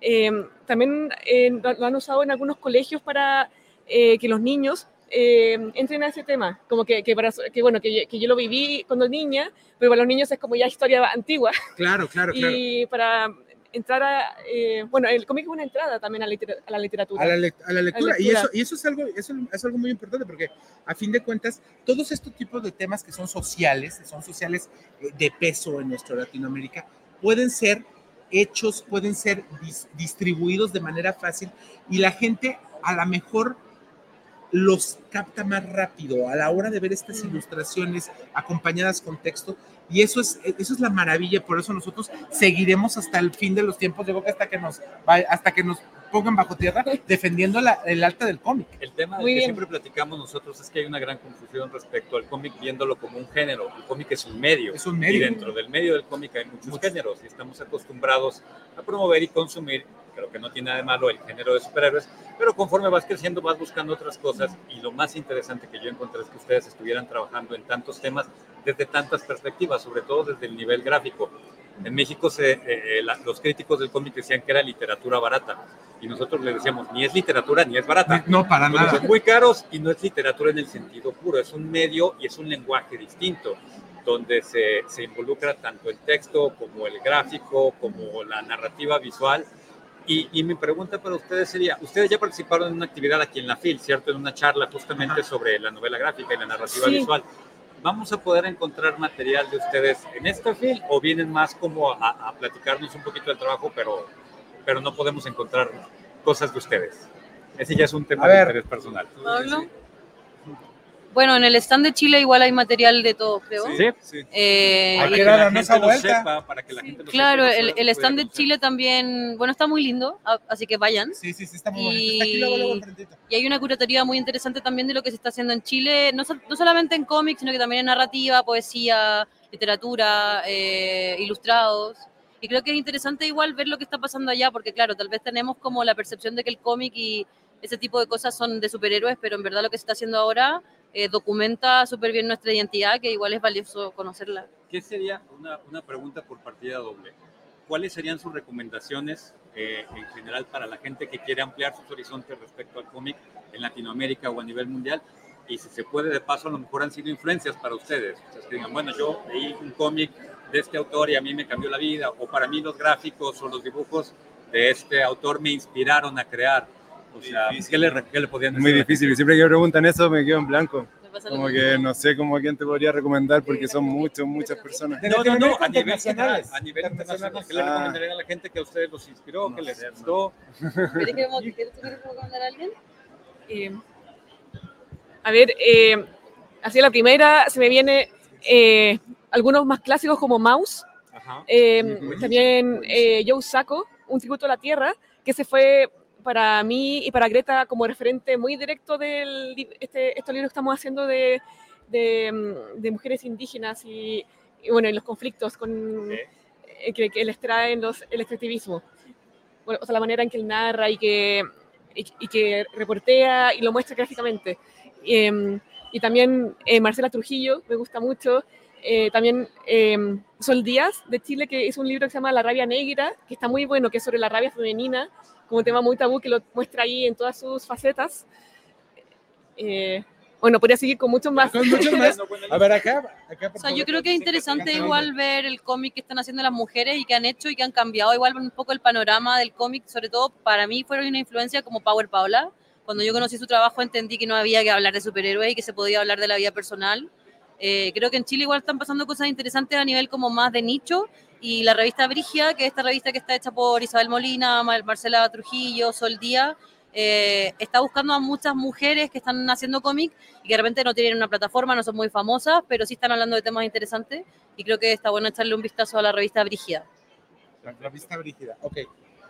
Eh, también eh, lo, lo han usado en algunos colegios para eh, que los niños eh, entren a ese tema. Como que, que, para, que bueno, que, que yo lo viví cuando niña, pero para los niños es como ya historia antigua. Claro, claro, <laughs> claro. Y para entrar a, eh, bueno, el cómic es una entrada también a la, a la literatura. a la, lec- a la lectura. Y, lectura. eso, y eso, es algo, eso es algo muy importante porque a fin de cuentas, todos estos tipos de temas que son sociales, que son sociales eh, de peso en nuestra Latinoamérica, pueden ser hechos, pueden ser dis- distribuidos de manera fácil y la gente a lo mejor los capta más rápido a la hora de ver estas ilustraciones acompañadas con texto. Y eso es eso es la maravilla. Por eso nosotros seguiremos hasta el fin de los tiempos yo creo que hasta que nos hasta que nos pongan bajo tierra defendiendo la- el alta del cómic El tema del Muy que bien. siempre platicamos nosotros es que hay una gran confusión respecto al cómic viéndolo como un género. El cómic es un medio. Es un medio. Y dentro del medio del cómic hay muchos géneros y estamos acostumbrados a promover y consumir. Creo que no tiene nada de malo el género de superhéroes, pero conforme vas creciendo vas buscando otras cosas y lo más interesante que yo encontré es que ustedes estuvieran trabajando en tantos temas desde tantas perspectivas, sobre todo desde el nivel gráfico. En México se, eh, eh, la- los críticos del cómic decían que era literatura barata y nosotros le decíamos, ni es literatura ni es barata. No, para Porque nada. Son muy caros y no es literatura en el sentido puro, es un medio y es un lenguaje distinto, donde se, se involucra tanto el texto como el gráfico, como la narrativa visual. Y, y mi pregunta para ustedes sería, ustedes ya participaron en una actividad aquí en la FIL, ¿cierto? En una charla justamente sobre la novela gráfica y la narrativa Sí. visual. ¿Vamos a poder encontrar material de ustedes en esta FIL o vienen más como a, a platicarnos un poquito del trabajo, pero, pero no podemos encontrar cosas de ustedes? Ese ya es un tema de interés personal. Pablo. Bueno, en el stand de Chile igual hay material de todo, creo. Sí. Eh, Hay y- que darnos esa vuelta. sepa, para que la gente lo Claro, sepa, el, nosotros el stand de Chile también, bueno, está muy lindo, a- así que vayan. Sí, sí, sí, está muy bonito. Está aquí luego, luego. Y hay una curatoría muy interesante también de lo que se está haciendo en Chile, no, no solamente en cómics, sino que también en narrativa, poesía, literatura, eh, ilustrados. Y creo que es interesante igual ver lo que está pasando allá, porque claro, tal vez tenemos como la percepción de que el cómic y ese tipo de cosas son de superhéroes, pero en verdad lo que se está haciendo ahora eh, documenta súper bien nuestra identidad, que igual es valioso conocerla. ¿Qué sería una, una pregunta por partida doble? ¿Cuáles serían sus recomendaciones eh, en general para la gente que quiere ampliar sus horizontes respecto al cómic en Latinoamérica o a nivel mundial? Y si se puede, de paso, a lo mejor han sido influencias para ustedes. O sea, que digan, bueno, yo leí un cómic de este autor y a mí me cambió la vida, o para mí los gráficos o los dibujos de este autor me inspiraron a crear. O sea, ¿qué le, qué le podían decir? muy difícil, y siempre que me preguntan eso me quedo en blanco. Como que mismo. no sé cómo a quién te podría recomendar porque son muchos, muchas personas. No, no, no, a nivel internacionales. a nivel internacional, ¿qué le Ah. recomendarían a la gente que a ustedes los inspiró, que les gustó? ¿Quieres <laughs> que vamos- ¿quieres- tú quieres recomendar a alguien? Eh, a ver, eh, así la primera se me viene eh, algunos más clásicos como Mouse, Ajá. eh, también eh, Joe Sacco, Un tributo a la tierra, que se fue para mí y para Greta como referente muy directo de este, estos libros que estamos haciendo de, de, mm, de mujeres indígenas y, y, bueno, y los conflictos con, eh, que, que les traen los, el extractivismo. Bueno, o sea, la manera en que él narra y que, y, y que reportea y lo muestra gráficamente. Eh, y también eh, Marcela Trujillo, me gusta mucho. Eh, también eh, Sol Díaz, de Chile, que hizo un libro que se llama La rabia negra, que está muy bueno, que es sobre la rabia femenina, como un tema muy tabú, que lo muestra ahí en todas sus facetas. Eh, bueno, podría seguir con muchos más. Con muchos más. <laughs> A ver, acá. acá por O sea, favor. yo creo que es interesante igual ver el cómic que están haciendo las mujeres y que han hecho y que han cambiado igual un poco el panorama del cómic, sobre todo para mí fueron una influencia como Power Paula. Cuando yo conocí su trabajo entendí que no había que hablar de superhéroes y que se podía hablar de la vida personal. Eh, creo que en Chile igual están pasando cosas interesantes a nivel como más de nicho y la revista Brigia, que es esta revista que está hecha por Isabel Molina, Mar- Marcela Trujillo, Sol Díaz, eh, está buscando a muchas mujeres que están haciendo cómic y que de repente no tienen una plataforma, no son muy famosas, pero sí están hablando de temas interesantes y creo que está bueno echarle un vistazo a la revista Brígida. La revista brígida. Ok.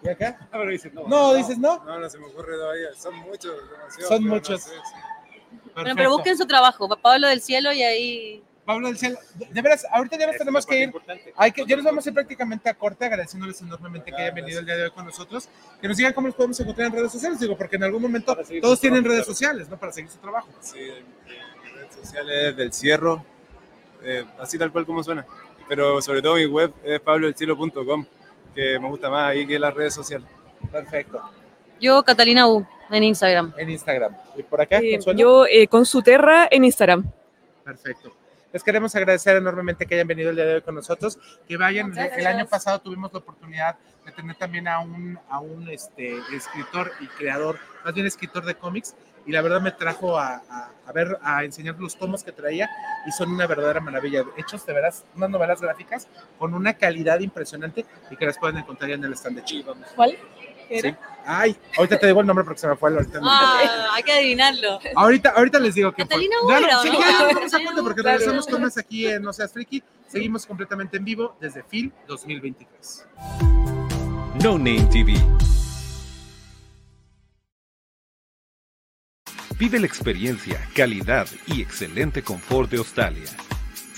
¿Y acá? <laughs> Ahora dices, no, No, dices no. No, no se me ocurre todavía. Son muchos. Son pero no muchos. sé. Bueno, Perfecto. pero busquen su trabajo, Pablo del Cielo y ahí... Pablo del Cielo, de, veras, ahorita ya nos tenemos que ir. Hay que, ya nos vamos a ir prácticamente a corte, agradeciéndoles enormemente que hayan venido el día de hoy con nosotros. Que nos digan cómo los podemos encontrar en redes sociales, digo, porque en algún momento todos tienen redes sociales, ¿no? Para seguir su trabajo. Sí, redes sociales del cierro, eh, así tal cual como suena. Pero sobre todo mi web es pablodelcielo.com, que me gusta más ahí que las redes sociales. Perfecto. Yo, Catalina U, en Instagram. En Instagram. ¿Y por acá? Eh, yo eh, con su terra en Instagram. Perfecto. Les queremos agradecer enormemente que hayan venido el día de hoy con nosotros, que vayan. El año pasado tuvimos la oportunidad de tener también a un, a un este, escritor y creador, más bien escritor de cómics, y la verdad me trajo a, a, a ver, a enseñar los tomos que traía, y son una verdadera maravilla. Hechos de veras, unas novelas gráficas con una calidad impresionante y que las pueden encontrar ya en el stand de Chile. ¿Cuál? Sí. Ay, ahorita te digo el nombre porque se me fue ahorita. Ah, hay que adivinarlo. Ahorita, ahorita les digo que Catalina Ya no, Huera, sí, ¿no? ya no, vamos a porque regresamos con más aquí en No Seas Friki. Seguimos completamente en vivo desde FIL 2023. No Name TV. Vive la experiencia, calidad y excelente confort de Australia.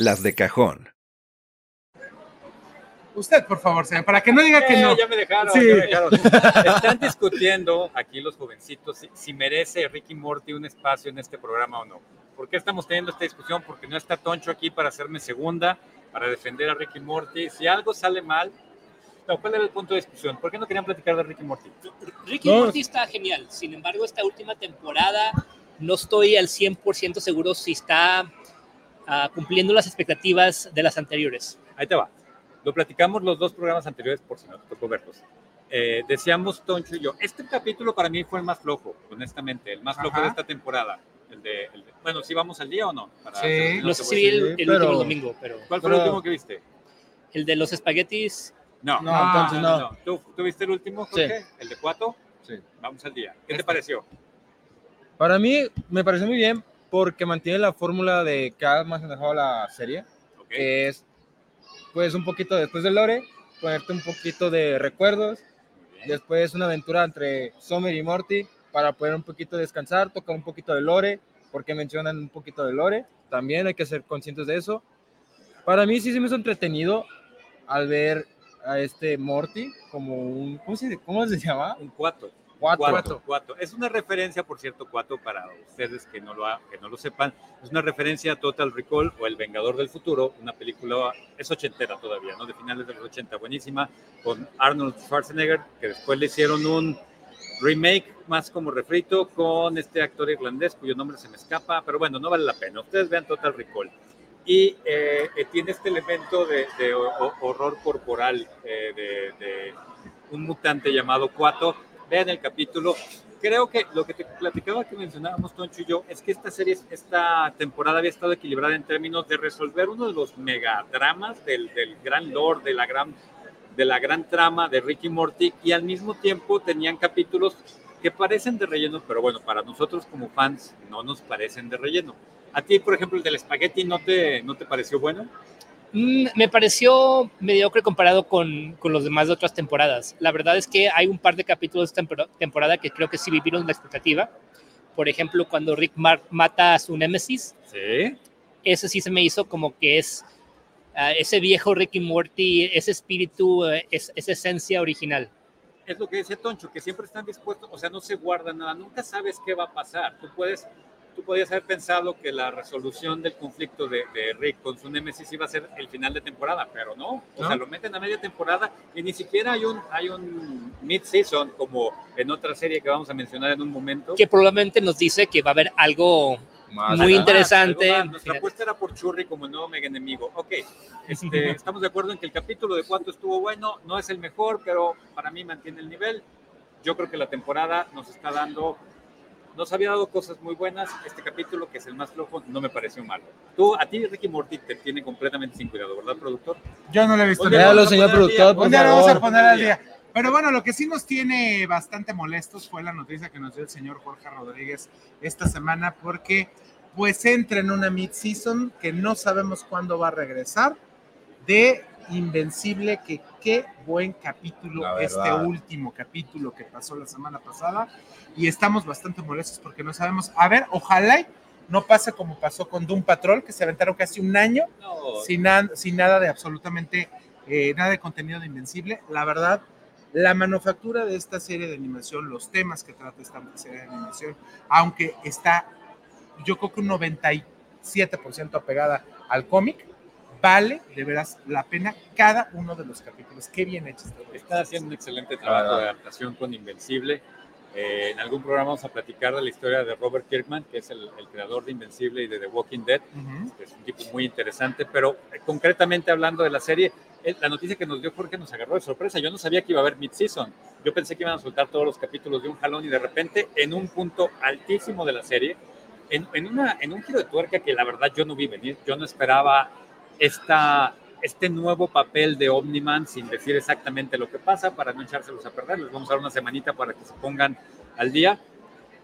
Las de cajón. Usted, por favor, señor, para que no diga que Eh, no. Ya me dejaron, Sí. ya me dejaron. Están discutiendo aquí los jovencitos si, si merece Ricky Morty un espacio en este programa o no. ¿Por qué estamos teniendo esta discusión? Porque no está Toncho aquí para hacerme segunda, para defender a Ricky Morty. Si algo sale mal, no, ¿cuál era el punto de discusión? ¿Por qué no querían platicar de Ricky Morty? Ricky No. Morty está genial. Sin embargo, esta última temporada no estoy al 100% seguro si está ah, cumpliendo las expectativas de las anteriores. Ahí te va. Lo platicamos los dos programas anteriores, por si no te tocó verlos. Eh, decíamos Toncho y yo, este capítulo para mí fue el más flojo, honestamente, el más flojo Ajá. de esta temporada. El de, el de- bueno, si vamos al día o no. Para Sí. No sé si el, el último domingo, pero. ¿Cuál fue el último que viste? El de los espaguetis. No, No, entonces no. ¿Tú, tú viste el último, Jorge? ¿El de cuatro? Sí. Vamos al día. ¿Qué te pareció? Para mí me pareció muy bien porque mantiene la fórmula de que ha manejado la serie, que es pues un poquito después del lore, ponerte un poquito de recuerdos, después una aventura entre Summer y Morty para poder un poquito descansar, tocar un poquito de lore, porque mencionan un poquito de lore, también hay que ser conscientes de eso. Para mí sí se me hizo entretenido al ver a este Morty como un, ¿cómo se, cómo se llama? Un cuatro. Cuatro. Cuatro, cuatro. Es una referencia, por cierto, cuatro para ustedes que no, lo ha- que no lo sepan. Es una referencia a Total Recall o El Vengador del Futuro, una película, es ochentera todavía, ¿no? De finales de los 80, buenísima, con Arnold Schwarzenegger, que después le hicieron un remake más como refrito con este actor irlandés cuyo nombre se me escapa, pero bueno, no vale la pena. Ustedes vean Total Recall. Y eh, tiene este elemento de, de ho- ho- horror corporal eh, de, de un mutante llamado Cuato. Vean el capítulo. Creo que lo que te platicaba que mencionábamos Toncho y yo es que esta serie, esta temporada había estado equilibrada en términos de resolver uno de los megadramas del, del gran lore, de la gran, de la gran trama de Ricky Morty y al mismo tiempo tenían capítulos que parecen de relleno, pero bueno, para nosotros como fans no nos parecen de relleno. A ti, por ejemplo, el del espagueti no te, no te pareció bueno? Mm, me pareció mediocre comparado con, con los demás de otras temporadas. La verdad es que hay un par de capítulos de tempor- temporada que creo que sí vivieron la expectativa. Por ejemplo, cuando Rick Mar- mata a su némesis. Sí. Ese sí se me hizo como que es ah, ese viejo Ricky Morty, ese espíritu, eh, es- esa esencia original. es lo que dice Toncho, que siempre están dispuestos, o sea, no se guarda nada, nunca sabes qué va a pasar. Tú puedes, tú podías haber pensado que la resolución del conflicto de, de Rick con su némesis iba a ser el final de temporada, pero no. O ¿No? sea, lo meten a media temporada y ni siquiera hay un, hay un mid-season como en otra serie que vamos a mencionar en un momento. Que probablemente nos dice que va a haber algo Más, muy interesante. algo más. Nuestra apuesta era por Churri como el nuevo mega enemigo. Ok, este, <laughs> estamos de acuerdo en que el capítulo de cuánto estuvo bueno, no es el mejor, pero para mí mantiene el nivel. Yo creo que la temporada nos está dando nos había dado cosas muy buenas. Este capítulo, que es el más flojo, no me pareció malo. Tú, a ti, Ricky Morty, te tiene completamente sin cuidado, ¿verdad, productor? Yo no lo he visto. Un día lo vamos a señor productor, por Un día lo vamos a poner al día. Pero bueno, lo que sí nos tiene bastante molestos fue la noticia que nos dio el señor Jorge Rodríguez esta semana porque pues entra en una mid-season que no sabemos cuándo va a regresar de Invencible, que qué buen capítulo este último capítulo que pasó la semana pasada. Y estamos bastante molestos porque no sabemos, a ver, ojalá no pase como pasó con Doom Patrol, que se aventaron casi un año No, sin, na- sin nada de absolutamente eh, nada de contenido de Invencible. La verdad, la manufactura de esta serie de animación, los temas que trata esta serie de animación, aunque está, yo creo que un 97% apegada al cómic, vale de veras la pena cada uno de los capítulos. Qué bien hecho está. Está haciendo un excelente trabajo de adaptación con Invencible. Eh, en algún programa vamos a platicar de la historia de Robert Kirkman, que es el, el creador de Invencible y de The Walking Dead. Ujú. Es un tipo muy interesante, pero eh, concretamente hablando de la serie, eh, la noticia que nos dio Jorge nos agarró de sorpresa. Yo no sabía que iba a haber mid-season. Yo pensé que iban a soltar todos los capítulos de un jalón y de repente, en un punto altísimo de la serie, en, en una, en un giro de tuerca que la verdad yo no vi venir, yo no esperaba este nuevo papel de Omniman sin decir exactamente lo que pasa para no echárselos a perder. Les vamos a dar una semanita para que se pongan al día.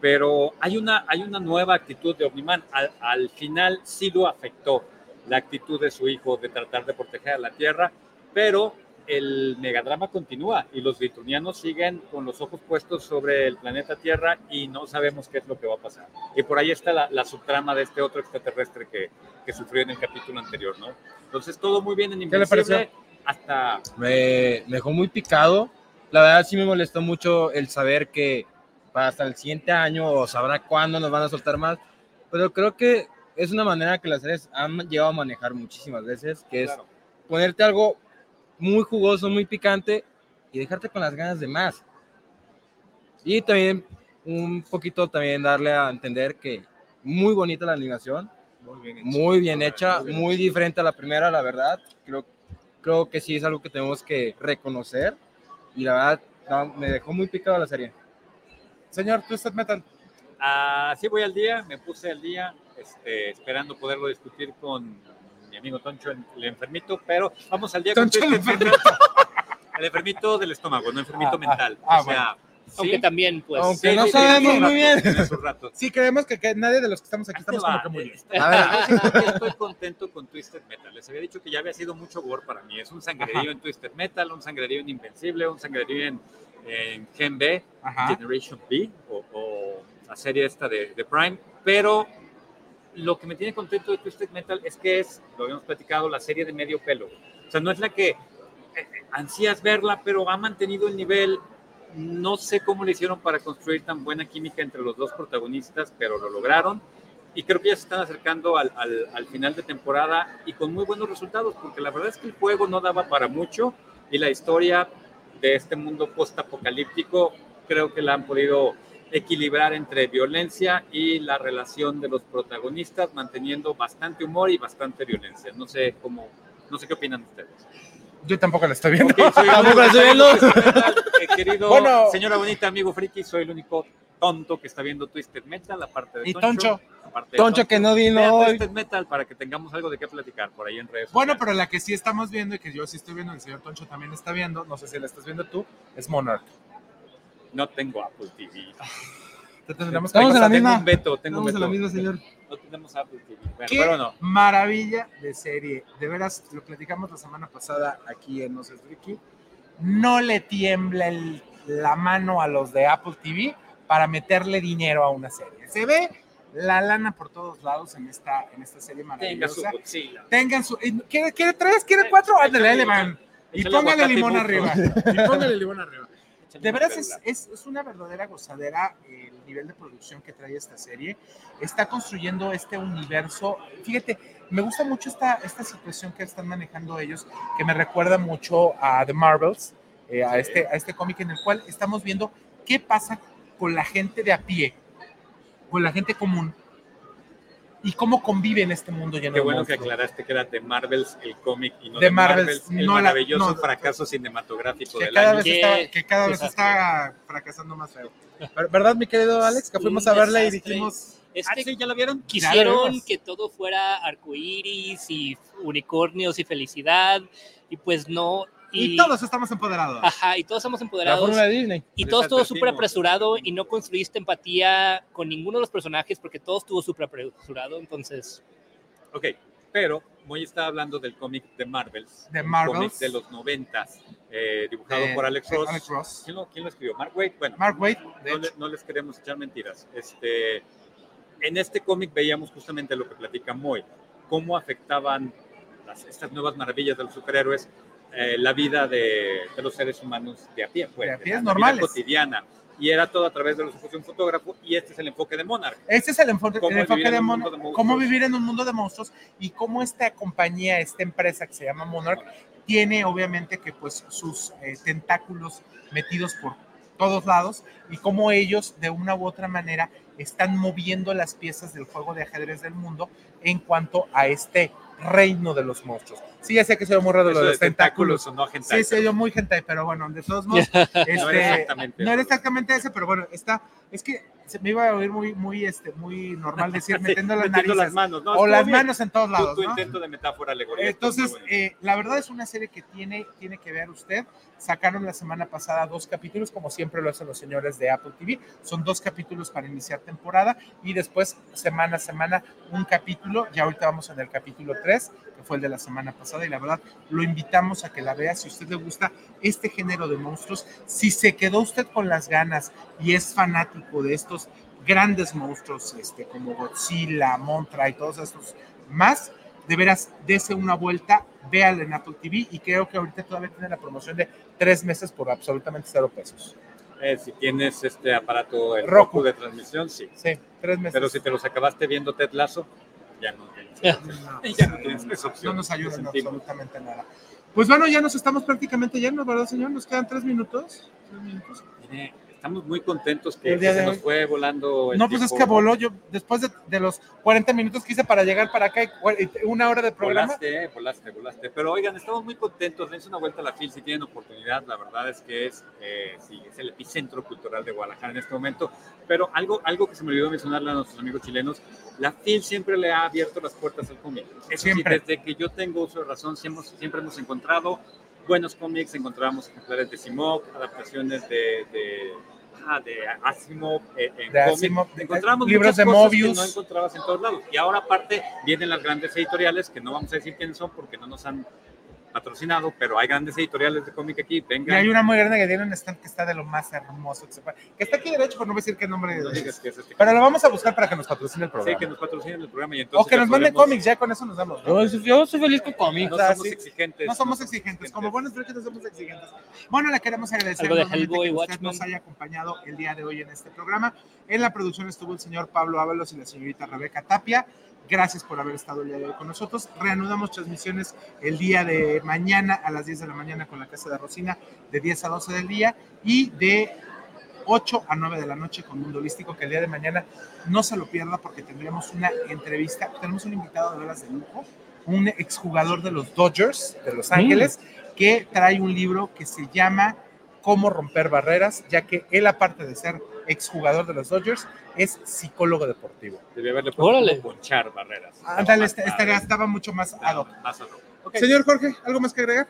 Pero hay una, hay una nueva actitud de Omniman. Al, al final sí lo afectó la actitud de su hijo de tratar de proteger a la Tierra, pero el megadrama continúa y los vitrunianos siguen con los ojos puestos sobre el planeta Tierra y no sabemos qué es lo que va a pasar. Y por ahí está la, la subtrama de este otro extraterrestre que, que sufrió en el capítulo anterior, ¿no? Entonces todo muy bien en le Invencible pareció? hasta me, me dejó muy picado. La verdad sí me molestó mucho el saber que para hasta el siguiente año o sabrá cuándo nos van a soltar más. Pero creo que es una manera que las series han llegado a manejar muchísimas veces, que es Claro. ponerte algo muy jugoso, muy picante y dejarte con las ganas de más. Y también un poquito también darle a entender que muy bonita la animación, Muy bien hecho. muy bien hecha, muy diferente a la primera, la verdad. Creo, creo que sí es algo que tenemos que reconocer. Y la verdad, no, me dejó muy picado la serie. Señor Twisted Metal. Así voy al día, me puse al día, este, esperando poderlo discutir con mi amigo Toncho, el, el enfermito, pero vamos al día con Toncho, el Twisted Metal. <laughs> El enfermito del estómago, no enfermito Ah, ah, mental. ah, o sea, sí, Aunque también, pues. Aunque sí, no sabemos muy bien. rato. Sí, creemos que, que nadie de los que estamos aquí estamos va, como que muy bien. este, A ver. yo siento que estoy contento con Twisted Metal. Les había dicho que ya había sido mucho gore para mí. Es un sangrerío en Twisted Metal, un sangrerío en Invencible, un sangrerío en, en Gen B, Ajá. Generation B, o, o la serie esta de, de Prime. Pero lo que me tiene contento de Twisted Metal es que es, lo habíamos platicado, la serie de medio pelo. O sea, no es la que eh, eh, ansías verla, pero ha mantenido el nivel. No sé cómo le hicieron para construir tan buena química entre los dos protagonistas, pero lo lograron. Y creo que ya se están acercando al, al- al final de temporada y con muy buenos resultados, porque la verdad es que el juego no daba para mucho y la historia de este mundo post-apocalíptico creo que la han podido equilibrar entre violencia y la relación de los protagonistas, manteniendo bastante humor y bastante violencia. No sé cómo, no sé qué opinan ustedes. Yo tampoco la estoy viendo. Ok, soy el Tampoco único- la estoy viendo. Eh, querido Bueno. señora bonita, amigo friki, soy el único tonto que está viendo Twisted Metal, aparte de Y Toncho. de Toncho que no vino Vean hoy. Twisted Metal para que tengamos algo de qué platicar por ahí en redes Bueno, sociales. pero la que sí estamos viendo y que yo sí estoy viendo, el señor Toncho también está viendo, no sé si la estás viendo tú, es Monarch. No tengo Apple TV. Estamos en la tengo misma. un veto, tengo un Estamos en la veto. misma, señor. No tenemos Apple TV. Bueno, Qué pero no. maravilla de serie. De veras, lo platicamos la semana pasada aquí en No sé Ricky. No le tiembla el- la mano a los de Apple TV para meterle dinero a una serie. Se ve la lana por todos lados en esta, en esta serie su maravillosa. Tengan su. ¿Quiere, quiere tres? ¿Quiere cuatro? Ándale, le van. <laughs> Y póngale limón arriba. Y póngale limón arriba. De veras es, es, es una verdadera gozadera el nivel de producción que trae esta serie. Está construyendo este universo. Fíjate, me gusta mucho esta, esta situación que están manejando ellos, que me recuerda mucho a The Marvels, eh, a, Sí. este, a este cómic en el cual estamos viendo qué pasa con la gente de a pie, con la gente común. Y cómo convive en este mundo lleno Qué de bueno que aclaraste que era de Marvels el cómic y no De de, Marvels, Marvels, el no la- maravilloso no, fracaso cinematográfico que del cada año. vez está, que cada vez está fracasando más feo. Ver- ¿Verdad, mi querido Alex? Que fuimos a verla y dijimos. Es que ¿ya la vieron? Ya la Quisieron vimos. que todo fuera arcoíris y unicornios y felicidad, y pues no. Y, todos estamos empoderados. Ajá, y todos estamos empoderados. fórmula de Disney. Y todo estuvo súper apresurado y no construiste empatía con ninguno de los personajes porque todo estuvo súper apresurado. Entonces, Ok, pero Moy está hablando del cómic de Marvels. De Marvels. cómic de los noventas, eh, dibujado De- por Alex Ross. Alex Ross. ¿Quién, lo, quién lo escribió? Mark Waid. Bueno, Mark Waid, no, le- no les queremos echar mentiras. Este, en este cómic veíamos justamente lo que platica Moy, cómo afectaban las- estas nuevas maravillas de los superhéroes eh, la vida de, de los seres humanos de a pie, pues, De a pie, la vida normales. cotidiana. Y era todo a través de los ojos de un fotógrafo, y este es el enfoque de Monarch. Este es el enfoque, el de, Mon- de cómo vivir en un mundo de monstruos y cómo esta compañía, esta empresa que se llama Monarch, tiene obviamente que pues sus eh, tentáculos metidos por todos lados y cómo ellos de una u otra manera están moviendo las piezas del juego de ajedrez del mundo en cuanto a este reino de los monstruos. Sí, ya sé que se ve muy raro lo de de los tentáculos. tentáculos o no hentai, sí, se oyó muy hentai, pero bueno, de todos modos, <laughs> No este, era exactamente no era exactamente ese, pero bueno, está, es que se me iba a oír muy, muy, este, muy normal decir <laughs> metiendo las metiendo narices las manos, ¿no? o las bien. manos en todos lados, Tu, ¿no? intento de metáfora alegoría. estuvo muy Entonces, bueno. eh, la verdad es una serie que tiene, tiene que ver usted. Sacaron la semana pasada dos capítulos, como siempre lo hacen los señores de Apple TV. Son dos capítulos para iniciar temporada y después, semana a semana, un capítulo. Ya ahorita vamos en el capítulo 3, que fue el de la semana pasada. Y la verdad, lo invitamos a que la vea si a usted le gusta este género de monstruos. Si se quedó usted con las ganas y es fanático de estos grandes monstruos, este, como Godzilla, Montra y todos estos más, de veras, dese una vuelta, véala en Apple TV y creo que ahorita todavía tiene la promoción de tres meses por absolutamente cero pesos. Eh, si tienes este aparato, el Roku. Roku de transmisión, sí. Sí, tres meses. Pero si te los acabaste viendo Ted Lasso, ya no No, ya no tienes esa opción. no nos en sentimos. absolutamente nada. Pues bueno, ya nos estamos prácticamente yendo, ¿verdad, señor? Nos quedan tres minutos. Tres minutos. Mire, estamos muy contentos que, que se nos fue volando el No, pues es tiempo. que voló yo después de, de los 40 minutos que hice para llegar para acá una hora de programa. Volaste, volaste, volaste. Pero oigan, estamos muy contentos. Dense una vuelta a la FIL si tienen oportunidad. La verdad es que es, eh, sí, es el epicentro cultural de Guadalajara en este momento. Pero algo, algo que se me olvidó mencionarle a nuestros amigos chilenos, la FIL siempre le ha abierto las puertas al cómic. Eso sí, Siempre. desde que yo tengo uso de razón, siempre, siempre hemos encontrado buenos cómics, encontramos ejemplares de Simok, adaptaciones de... de de Asimov eh, en De. Asimov, encontramos libros muchas de Mobius. que no encontrabas en todos lados. Y ahora aparte vienen las grandes editoriales, que no vamos a decir quiénes son porque no nos han patrocinado, pero hay grandes editoriales de cómic aquí. Y Vengan. hay una muy grande que tiene un stand que está de lo más hermoso que se puede. Que está aquí derecho, pero no voy a decir qué nombre No es. digas que es este. Pero lo vamos a buscar para que nos patrocine el Sí, programa. que nos patrocinen el programa y entonces o que nos manden cómics, ya con eso nos damos. Yo, yo soy feliz con cómics. No O sea, somos sí. exigentes. No somos exigentes, como buenos que no somos exigentes. Bueno, le queremos agradecer de Hellboy, que usted Watchmen. nos haya acompañado el día de hoy en este programa. En la producción estuvo el señor Pablo Ábalos y la señorita Rebeca Tapia. Gracias por haber estado el día de hoy con nosotros. Reanudamos transmisiones el día de mañana a las 10 de la mañana con la Casa de Rosina, de 10 a 12 del día y de 8 a 9 de la noche con Mundo Holístico, que el día de mañana no se lo pierda porque tendremos una entrevista. Tenemos un invitado de veras de lujo, un exjugador de los Dodgers de Los Ángeles, que trae un libro que se llama Cómo romper barreras, ya que él, aparte de ser exjugador de los Dodgers, es psicólogo deportivo. Debe haberle puesto ponchar barreras. Ándale, este- estaría- estaba mucho más ad hoc. más ad hoc. Ok. Señor Jorge, ¿algo más que agregar?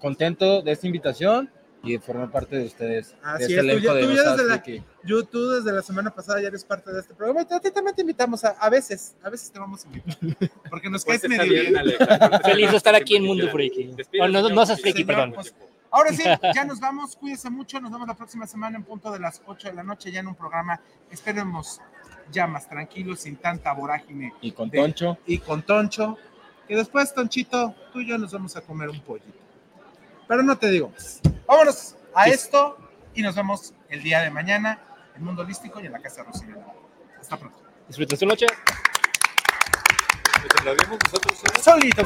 Contento de esta invitación y de formar parte de ustedes. Así de es, este tú elenco ya- de tú ya desde la- Friki. Yo, tú desde la semana pasada ya eres parte de este programa. A ti también te invitamos a, a veces, a veces te vamos a invitar. Porque nos caes Pues está medio bien. Alex, feliz de estar aquí en Mundo Oh, no, señor no seas Freaky. freaky, Señor, perdón. pues, Ahora sí, <laughs> ya nos vamos, cuídense mucho, nos vemos la próxima semana en punto de las 8 de la noche, ya en un programa, esperemos ya más tranquilos, sin tanta vorágine. Y con de- Toncho. Y con Toncho, que después, Tonchito, tú y yo nos vamos a comer un pollito. Pero no te digo más. Vámonos a esto y nos vemos el día de mañana en Mundo Holístico y en la Casa de Rocío. Hasta pronto. Disfruten su noche. Nos nosotros solos. Solito.